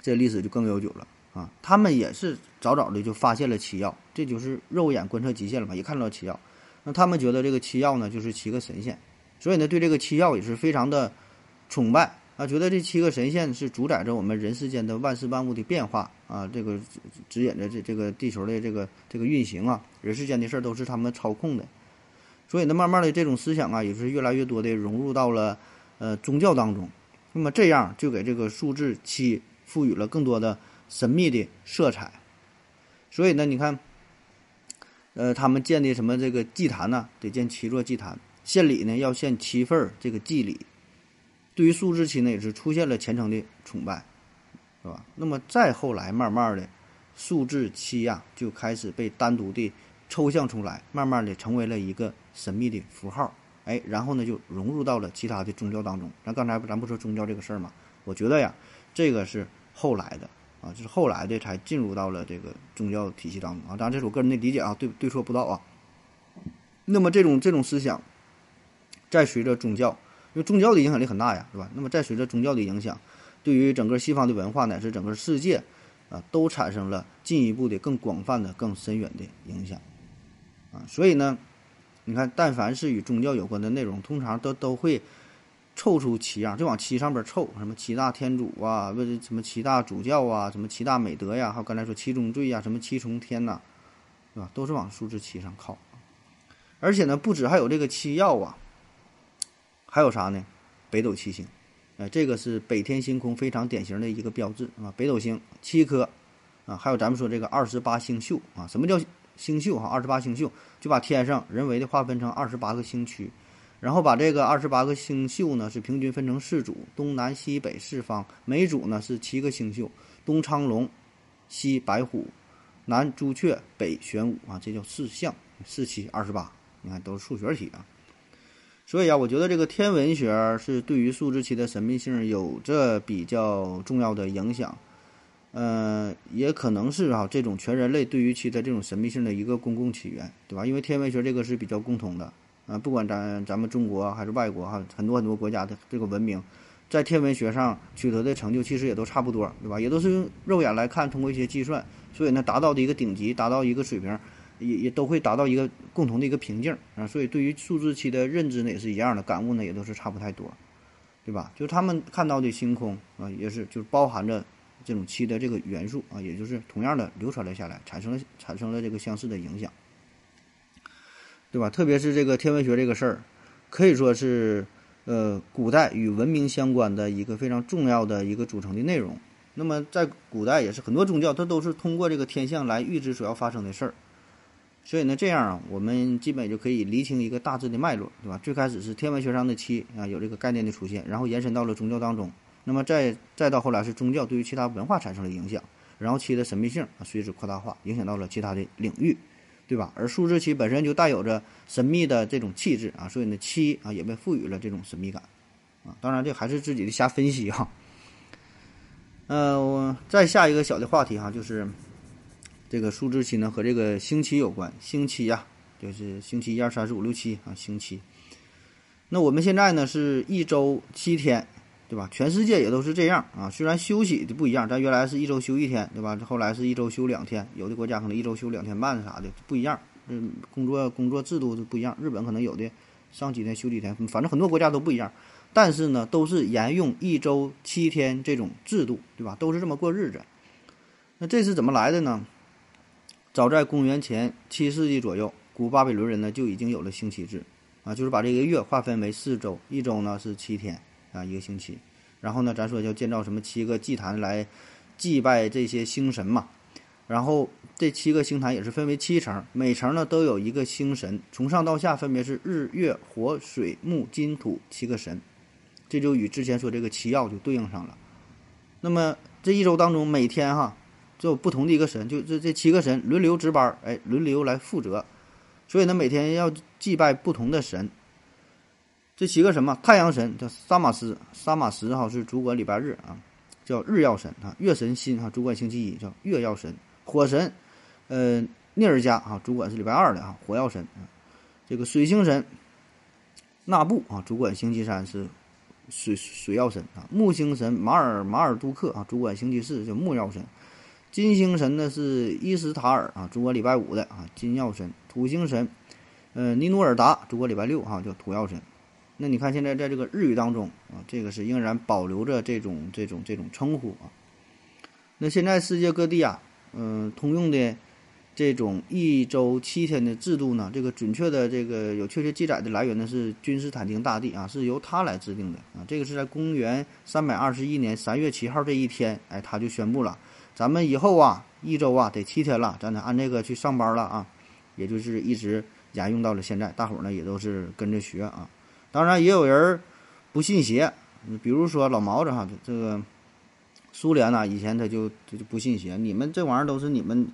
这历史就更悠久了啊。他们也是早早的就发现了七曜，这就是肉眼观测极限了嘛，也看到七曜。那他们觉得这个七曜呢，就是七个神仙。所以呢，对这个七曜也是非常的崇拜啊，觉得这七个神仙是主宰着我们人世间的万事万物的变化啊，这个指引着这这个地球的这个这个运行啊，人世间的事儿都是他们操控的。所以呢，慢慢的这种思想啊，也是越来越多的融入到了呃宗教当中。那么这样就给这个数字七赋予了更多的神秘的色彩。所以呢，你看，呃，他们建的什么这个祭坛呢？得建七座祭坛。献礼呢，要献七份儿这个祭礼，对于数字七呢，也是出现了虔诚的崇拜，是吧？那么再后来，慢慢的，数字七呀，就开始被单独的抽象出来，慢慢的成为了一个神秘的符号，哎，然后呢，就融入到了其他的宗教当中。咱刚才咱不说宗教这个事儿吗？我觉得呀，这个是后来的啊，就是后来的才进入到了这个宗教体系当中啊。当然，这是我个人的理解啊，对对错不知道啊。那么这种这种思想。再随着宗教，因为宗教的影响力很大呀，是吧？那么再随着宗教的影响，对于整个西方的文化乃至整个世界，啊，都产生了进一步的更广泛的、更深远的影响，啊，所以呢，你看，但凡是与宗教有关的内容，通常都都会凑出七样，就往七上边凑，什么七大天主啊，为什么七大主教啊，什么七大美德呀，还有刚才说七宗罪呀，什么七重天呐，是吧？都是往数字七上靠，而且呢，不止还有这个七曜啊。还有啥呢？北斗七星，哎，这个是北天星空非常典型的一个标志啊。北斗星七颗啊，还有咱们说这个二十八星宿啊。什么叫星宿哈？二十八星宿就把天上人为的划分成二十八个星区，然后把这个二十八个星宿呢是平均分成四组，东南西北四方，每组呢是七个星宿：东苍龙，西白虎，南朱雀，北玄武啊。这叫四象，四七二十八，你看都是数学题啊。所以啊，我觉得这个天文学是对于数字七的神秘性有着比较重要的影响，呃，也可能是哈这种全人类对于其的这种神秘性的一个公共起源，对吧？因为天文学这个是比较共同的，啊，不管咱咱们中国还是外国哈，很多很多国家的这个文明，在天文学上取得的成就其实也都差不多，对吧？也都是用肉眼来看，通过一些计算，所以呢，达到的一个顶级，达到一个水平，也也都会达到一个共同的一个瓶颈啊。所以对于数字七的认知呢也是一样的，感悟呢也都是差不太多，对吧？就他们看到的星空啊，也是就是包含着这种七的这个元素啊，也就是同样的流传了下来，产生了产生了这个相似的影响，对吧？特别是这个天文学这个事儿，可以说是呃古代与文明相关的一个非常重要的一个组成的内容。那么在古代也是很多宗教，它都是通过这个天象来预知所要发生的事儿。所以呢，这样啊，我们基本就可以厘清一个大致的脉络，对吧？最开始是天文学上的七啊，有这个概念的出现，然后延伸到了宗教当中。那么再再到后来是宗教对于其他文化产生了影响，然后七的神秘性啊随之扩大化，影响到了其他的领域，对吧？而数字七本身就带有着神秘的这种气质啊，所以呢，七啊也被赋予了这种神秘感啊。当然，这还是自己的瞎分析哈。呃，我再下一个小的话题哈，就是这个数字七呢和这个星期有关，星期呀，就是星期一二三四五六七啊，星期。那我们现在呢是一周七天。对吧？全世界也都是这样啊。虽然休息的不一样，咱原来是一周休一天，对吧？后来是一周休两天，有的国家可能一周休两天半啥的不一样。嗯，工作工作制度是不一样。日本可能有的上几天休几天，反正很多国家都不一样。但是呢，都是沿用一周七天这种制度，对吧？都是这么过日子。那这是怎么来的呢？早在公元前七世纪左右，古巴比伦人呢就已经有了星期制啊，就是把这个月划分为四周，一周呢是七天。啊，一个星期，然后呢，咱说要建造什么七个祭坛来祭拜这些星神嘛，然后这七个星坛也是分为七层，每层呢都有一个星神，从上到下分别是日月火水木金土七个神，这就与之前说这个七曜就对应上了。那么这一周当中，每天哈就有不同的一个神，就这这七个神轮流值班，哎，轮流来负责，所以呢，每天要祭拜不同的神。这七个神嘛，太阳神叫萨马斯，萨马斯哈是主管礼拜日啊，叫日曜神啊；月神辛哈主管星期一，叫月曜神；火神，呃，涅尔加啊主管是礼拜二的啊，火曜神啊；这个水星神，纳布啊主管星期三是水水曜神啊；木星神马尔马尔杜克啊主管星期四叫木曜神；金星神呢是伊斯塔尔啊主管礼拜五的啊金曜神；土星神，呃尼努尔达主管礼拜六哈叫土曜神。那你看，现在在这个日语当中啊，这个是仍然保留着这种这种这种称呼啊。那现在世界各地啊，嗯，通用的这种一周七天的制度呢，这个准确的这个有确切记载的来源呢是君士坦丁大帝啊，是由他来制定的啊。这个是在公元三百二十一年三月七号这一天，哎，他就宣布了，咱们以后啊，一周啊得七天了，咱得按这个去上班了啊。也就是一直沿用到了现在，大伙儿呢也都是跟着学啊。当然也有人不信邪，比如说老毛子哈，这个苏联呐，以前他就他就不信邪。你们这玩意儿都是你们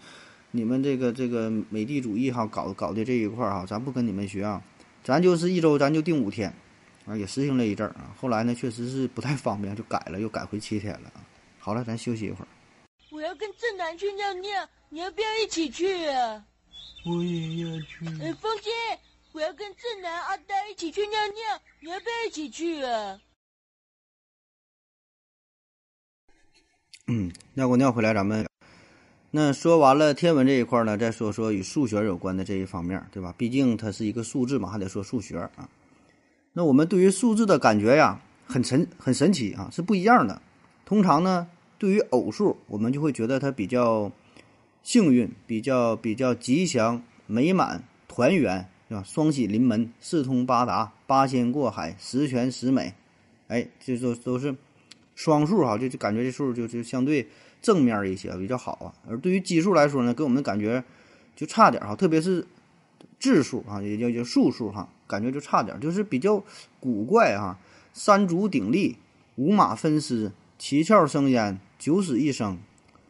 你们这个这个美帝主义哈搞搞的这一块儿哈，咱不跟你们学啊，咱就是一周咱就定五天啊，也实行了一阵儿啊。后来呢，确实是不太方便，就改了，又改回七天了啊。好了，咱休息一会儿。我要跟正南去尿尿，你要不要一起去啊？我也要去。哎，风姐。我要跟正南、阿呆一起去尿尿，你要不要一起去啊？嗯，尿过尿回来，咱们那说完了天文这一块呢，再说说与数学有关的这一方面，对吧？毕竟它是一个数字嘛，还得说数学啊。那我们对于数字的感觉呀，很神很神奇啊，是不一样的。通常呢，对于偶数，我们就会觉得它比较幸运，比较比较吉祥、美满、团圆。对吧？双喜临门，四通八达，八仙过海，十全十美，哎，这都都是双数哈，就就感觉这数就就相对正面一些，比较好啊。而对于奇数来说呢，给我们的感觉就差点哈，特别是质数啊，也叫叫数数哈，感觉就差点，就是比较古怪哈。三足鼎立，五马分尸，七窍生烟，九死一生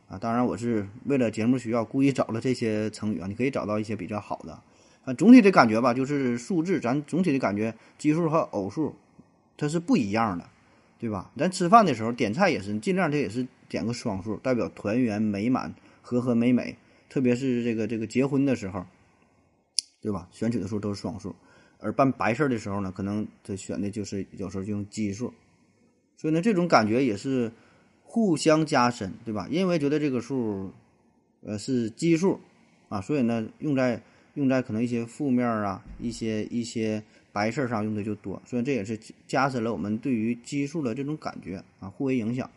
啊。当然，我是为了节目需要故意找了这些成语啊，你可以找到一些比较好的。啊，总体的感觉吧，就是数字，咱总体的感觉，奇数和偶数，它是不一样的，对吧？咱吃饭的时候点菜也是，尽量它也是点个双数，代表团圆美满、和和美美。特别是这个这个结婚的时候，对吧？选取的数都是双数，而办白事的时候呢，可能这选的就是有时候就用奇数。所以呢，这种感觉也是互相加深，对吧？因为觉得这个数，呃，是奇数。啊，所以呢，用在用在可能一些负面啊、一些一些白事儿上用的就多，所以这也是加深了我们对于奇数的这种感觉啊，互为影响。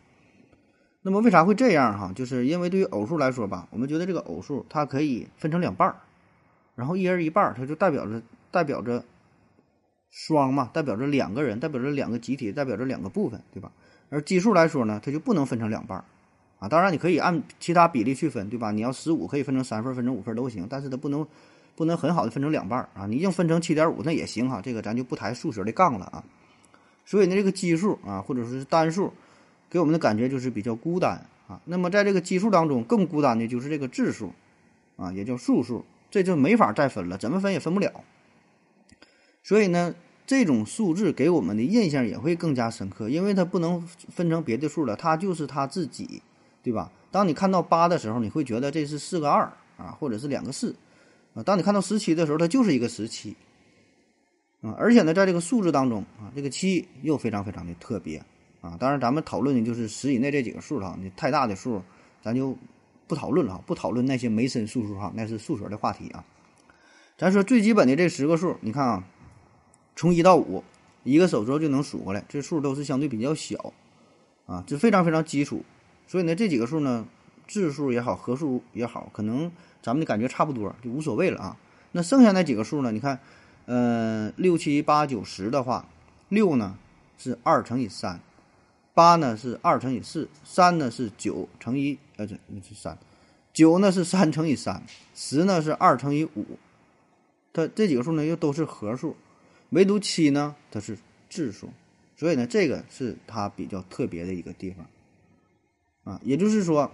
那么为啥会这样哈？就是因为对于偶数来说吧，我们觉得这个偶数它可以分成两半儿，然后一人一半儿，它就代表着代表着双嘛，代表着两个人，代表着两个集体，代表着两个部分，对吧？而奇数来说呢，它就不能分成两半儿啊。当然你可以按其他比例去分，对吧？你要十五可以分成三份，分成五份都行，但是它不能不能很好的分成两半儿啊。你硬分成七点五那也行哈，这个咱就不抬数学的杠了啊。所以呢，这个奇数啊，或者说是单数。给我们的感觉就是比较孤单啊。那么在这个奇数当中，更孤单的就是这个质数，啊，也叫素数，这就没法再分了，怎么分也分不了。所以呢，这种数字给我们的印象也会更加深刻，因为它不能分成别的数了，它就是它自己，对吧？当你看到八的时候，你会觉得这是四个二啊，或者是两个四啊。当你看到十七的时候，它就是一个十七啊。而且呢，在这个数字当中啊，这个七又非常非常的特别。啊，当然，咱们讨论的就是十以内这几个数了。你太大的数，咱就不讨论了，不讨论那些没深数数哈，那是数学的话题啊。咱说最基本的这十个数，你看啊，从一到五，一个手指头就能数过来，这数都是相对比较小啊，这非常非常基础。所以呢，这几个数呢，质数也好，合数也好，可能咱们的感觉差不多，就无所谓了啊。那剩下那几个数呢？你看，呃，六七八九十的话，六呢是二乘以三。八呢是二乘以四，三呢是九乘以呃这那是三，九呢是三乘以三，十呢是二乘以五，它这几个数呢又都是合数，唯独七呢它是质数，所以呢这个是它比较特别的一个地方，啊，也就是说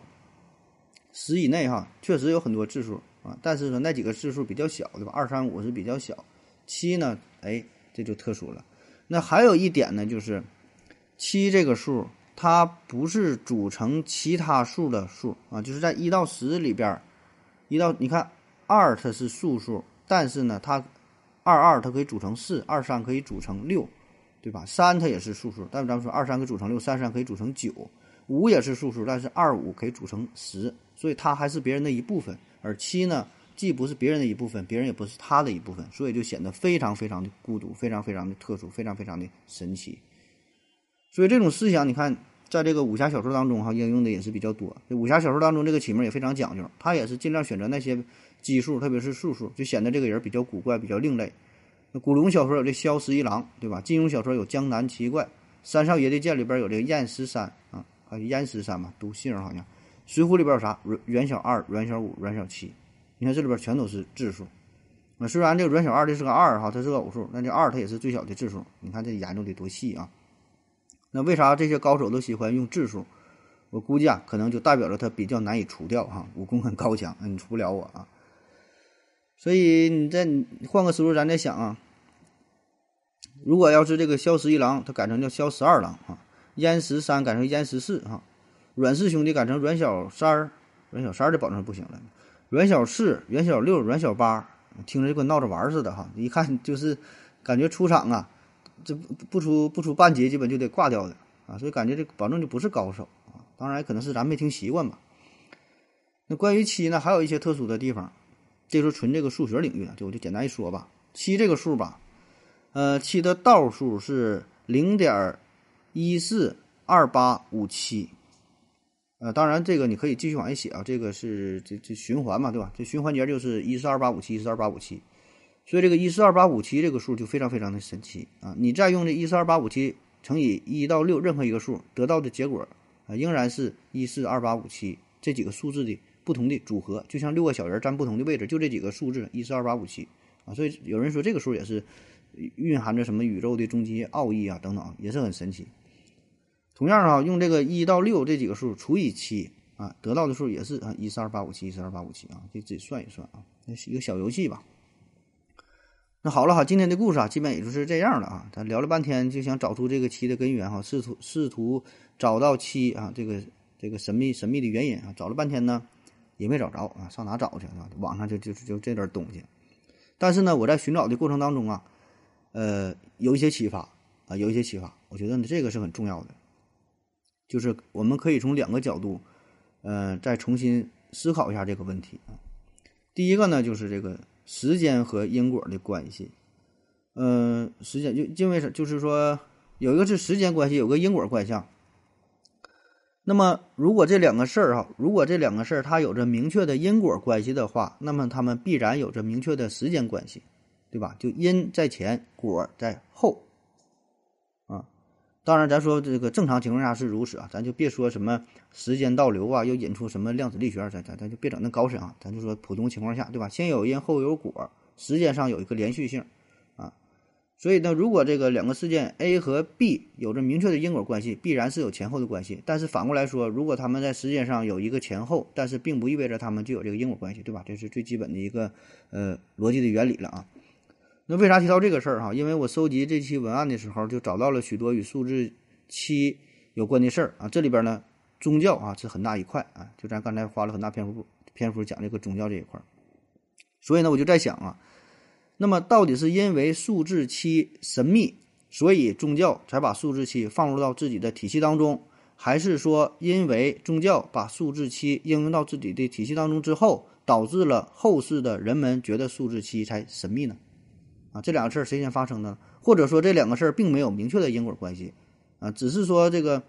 十以内哈确实有很多质数。啊，但是说那几个质数比较小，对吧？二三五是比较小，七呢哎这就特殊了，那还有一点呢就是。七这个数，它不是组成其他数的数。啊，就是在一到十里边，一到你看二它是素数，但是呢，它二二它可以组成四，二三可以组成六，对吧？三它也是素数，但是咱们说二三可以组成六，三三可以组成九，五也是素数，但是二五可以组成十，所以它还是别人的一部分。而七呢，既不是别人的一部分，别人也不是它的一部分，所以就显得非常非常的孤独，非常非常的特殊，非常非常的神奇。所以这种思想，你看，在这个武侠小说当中哈，应用的也是比较多。武侠小说当中，这个起名也非常讲究，他也是尽量选择那些奇数，特别是素数，就显得这个人比较古怪、比较另类。那古龙小说有这萧十一郎，对吧？金庸小说有江南七怪，三少爷的剑里边有这个燕十三啊，还有燕十三嘛，读姓好像。水浒里边有啥？阮阮小二、阮小五、阮小七，你看这里边全都是质数。那虽然这个阮小二这是个二哈，它是个偶数，那这二它也是最小的质数。你看这研究的多细啊！那为啥这些高手都喜欢用质数？我估计啊，可能就代表着他比较难以除掉哈，武功很高强，你除不了我啊。所以你再换个思路，咱再想啊，如果要是这个萧十一郎他改成叫萧十二郎啊，燕十三改成燕十四哈，阮氏兄弟改成阮小三儿，阮小三儿的保证不行了，阮小四、阮小六、阮小八，听着就跟闹着玩似的哈，一看就是感觉出场啊。这不出不出半节，基本就得挂掉的啊，所以感觉这保证就不是高手啊。当然可能是咱没听习惯吧。那关于七呢，还有一些特殊的地方，这时候纯这个数学领域了，就我就简单一说吧。七这个数吧，呃，七的倒数是零点一四二八五七，呃，当然这个你可以继续往下写啊，这个是这这循环嘛，对吧？这循环节就是一四二八五七，一四二八五七。所以这个一四二八五七这个数就非常非常的神奇啊！你再用这一四二八五七乘以一到六任何一个数，得到的结果啊，仍然是一四二八五七这几个数字的不同的组合，就像六个小人站不同的位置，就这几个数字一四二八五七啊！所以有人说这个数也是蕴含着什么宇宙的终极奥义啊等等，也是很神奇。同样啊，用这个一到六这几个数除以七啊，得到的数也是啊一四二八五七一四二八五七啊，可以自己算一算啊，那是一个小游戏吧。那好了哈，今天的故事啊，基本也就是这样了啊。咱聊了半天，就想找出这个七的根源哈，试图试图找到七啊这个这个神秘神秘的原因啊。找了半天呢，也没找着啊，上哪找去啊？网上就就就这点东西。但是呢，我在寻找的过程当中啊，呃，有一些启发啊，有一些启发。我觉得呢，这个是很重要的，就是我们可以从两个角度，呃，再重新思考一下这个问题啊。第一个呢，就是这个时间和因果的关系。嗯，时间就因为是就是说有一个是时间关系，有个因果关系。那么，如果这两个事儿哈，如果这两个事儿它有着明确的因果关系的话，那么它们必然有着明确的时间关系，对吧？就因在前，果在后。啊，当然，咱说这个正常情况下是如此啊，咱就别说什么时间倒流啊，又引出什么量子力学，咱咱咱就别整那高深啊，咱就说普通情况下，对吧？先有因后有果，时间上有一个连续性。所以呢，如果这个两个事件 A 和 B 有着明确的因果关系，必然是有前后的关系。但是反过来说，如果他们在时间上有一个前后，但是并不意味着他们就有这个因果关系，对吧？这是最基本的一个呃逻辑的原理了啊。那为啥提到这个事儿哈？因为我收集这期文案的时候，就找到了许多与数字七有关的事儿啊。这里边呢，宗教啊是很大一块啊，就咱刚才花了很大篇幅篇幅讲这个宗教这一块。所以呢，我就在想啊。那么，到底是因为数字七神秘，所以宗教才把数字七放入到自己的体系当中，还是说因为宗教把数字七应用到自己的体系当中之后，导致了后世的人们觉得数字七才神秘呢？啊，这两个事儿谁先发生的？或者说这两个事儿并没有明确的因果关系啊，只是说这个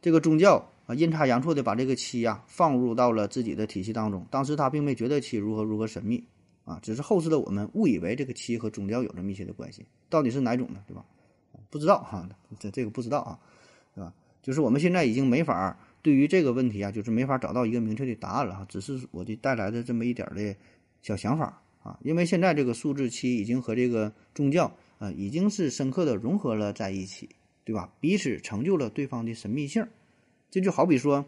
这个宗教啊阴差阳错的把这个七呀放入到了自己的体系当中，当时他并没觉得七如何如何神秘。啊，只是后世的我们误以为这个七和宗教有着密切的关系，到底是哪种呢？对吧？不知道哈，这这个不知道啊，对吧？就是我们现在已经没法对于这个问题啊，就是没法找到一个明确的答案了哈。只是我的带来的这么一点的小想法啊，因为现在这个数字七已经和这个宗教啊，已经是深刻的融合了在一起，对吧？彼此成就了对方的神秘性，这就好比说。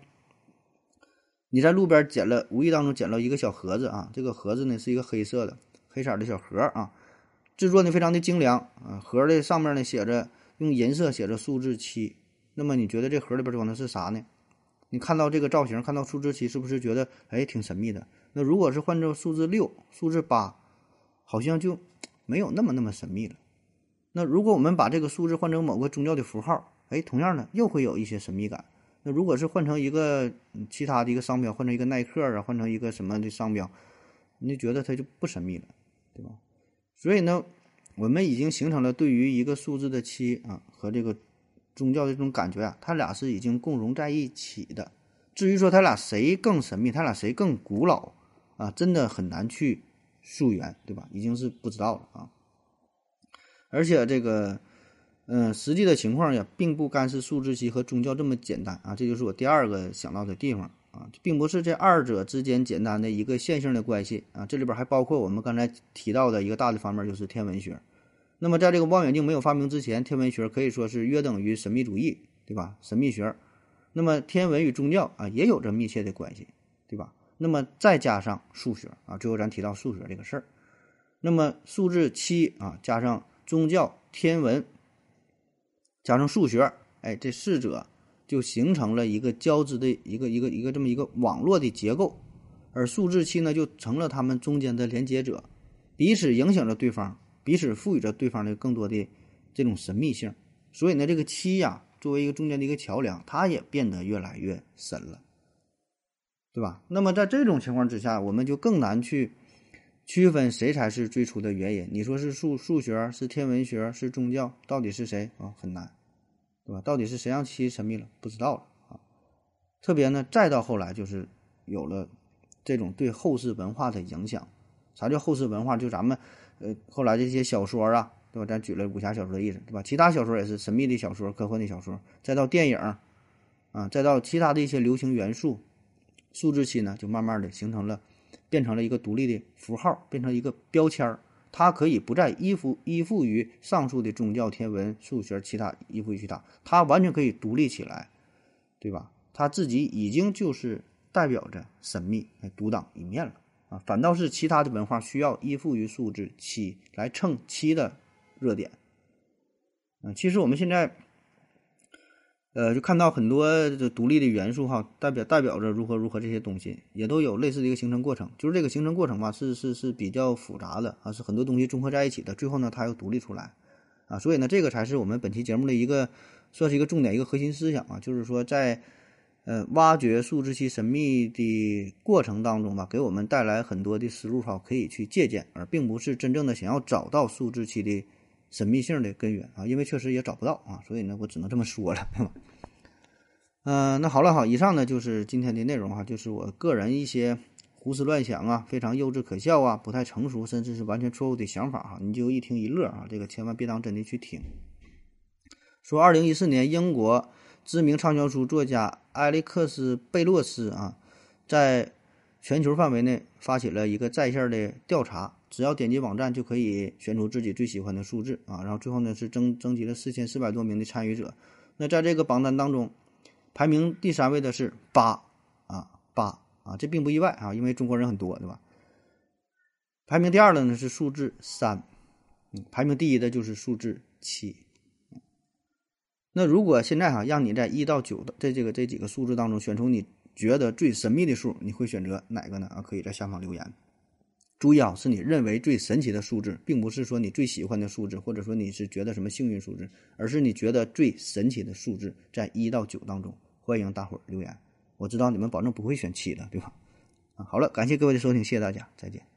你在路边捡了，无意当中捡了一个小盒子啊，这个盒子呢是一个黑色的黑色的小盒啊，制作呢非常的精良啊，盒的上面呢写着用银色写着数字七，那么你觉得这盒里边装的是啥呢？你看到这个造型，看到数字七，是不是觉得哎挺神秘的？那如果是换成数字六、数字八，好像就没有那么那么神秘了。那如果我们把这个数字换成某个宗教的符号，哎，同样的又会有一些神秘感。那如果是换成一个其他的一个商标，换成一个耐克啊，换成一个什么的商标，你就觉得它就不神秘了，对吧？所以呢，我们已经形成了对于一个数字的七啊和这个宗教的这种感觉啊，它俩是已经共融在一起的。至于说它俩谁更神秘，它俩谁更古老啊，真的很难去溯源，对吧？已经是不知道了啊。而且这个。嗯，实际的情况也，并不干是数字七和宗教这么简单啊，这就是我第二个想到的地方啊，并不是这二者之间简单的一个线性的关系啊，这里边还包括我们刚才提到的一个大的方面，就是天文学。那么，在这个望远镜没有发明之前，天文学可以说是约等于神秘主义，对吧？神秘学。那么，天文与宗教啊，也有着密切的关系，对吧？那么再加上数学啊，最后咱提到数学这个事儿，那么数字七啊，加上宗教、天文。加上数学，哎，这四者就形成了一个交织的一个一个一个这么一个网络的结构，而数字七呢，就成了他们中间的连接者，彼此影响着对方，彼此赋予着对方的更多的这种神秘性。所以呢，这个七呀，作为一个中间的一个桥梁，它也变得越来越神了，对吧？那么在这种情况之下，我们就更难去区分谁才是最初的原因。你说是数数学，是天文学，是宗教，到底是谁啊？很难。对吧？到底是谁让七神秘了？不知道了啊！特别呢，再到后来就是有了这种对后世文化的影响。啥叫后世文化？就咱们呃后来这些小说啊，对吧？咱举了武侠小说的例子，对吧？其他小说也是神秘的小说、科幻的小说，再到电影啊，再到其他的一些流行元素，数字七呢，就慢慢的形成了，变成了一个独立的符号，变成一个标签儿。它可以不再依附依附于上述的宗教、天文、数学，其他依附于其他，它完全可以独立起来，对吧？它自己已经就是代表着神秘，独当一面了啊！反倒是其他的文化需要依附于数字七来蹭七的热点啊！其实我们现在。呃，就看到很多这独立的元素哈，代表代表着如何如何这些东西，也都有类似的一个形成过程。就是这个形成过程吧，是是是比较复杂的啊，是很多东西综合在一起的，最后呢，它又独立出来啊。所以呢，这个才是我们本期节目的一个算是一个重点，一个核心思想啊，就是说在呃，挖掘数字期神秘的过程当中吧，给我们带来很多的思路哈，可以去借鉴，而并不是真正的想要找到数字期的神秘性的根源啊，因为确实也找不到啊，所以呢，我只能这么说了。嗯，那好了哈，以上呢就是今天的内容哈，就是我个人一些胡思乱想啊，非常幼稚可笑啊，不太成熟，甚至是完全错误的想法哈，你就一听一乐啊，这个千万别当真的去听。说二零一四年英国。知名畅销书作家埃利克斯·贝洛斯啊，在全球范围内发起了一个在线的调查，只要点击网站就可以选出自己最喜欢的数字啊。然后最后呢是征征集了四千四百多名的参与者。那在这个榜单当中，排名第三位的是八啊八啊，这并不意外啊，因为中国人很多，对吧？排名第二的呢是数字三，嗯，排名第一的就是数字七。那如果现在哈让你在一到九的这这个这几个数字当中选出你觉得最神秘的数，你会选择哪个呢？啊，可以在下方留言。注意啊，是你认为最神奇的数字，并不是说你最喜欢的数字，或者说你是觉得什么幸运数字，而是你觉得最神奇的数字在一到九当中。欢迎大伙儿留言，我知道你们保证不会选七的，对吧？啊，好了，感谢各位的收听，谢谢大家，再见。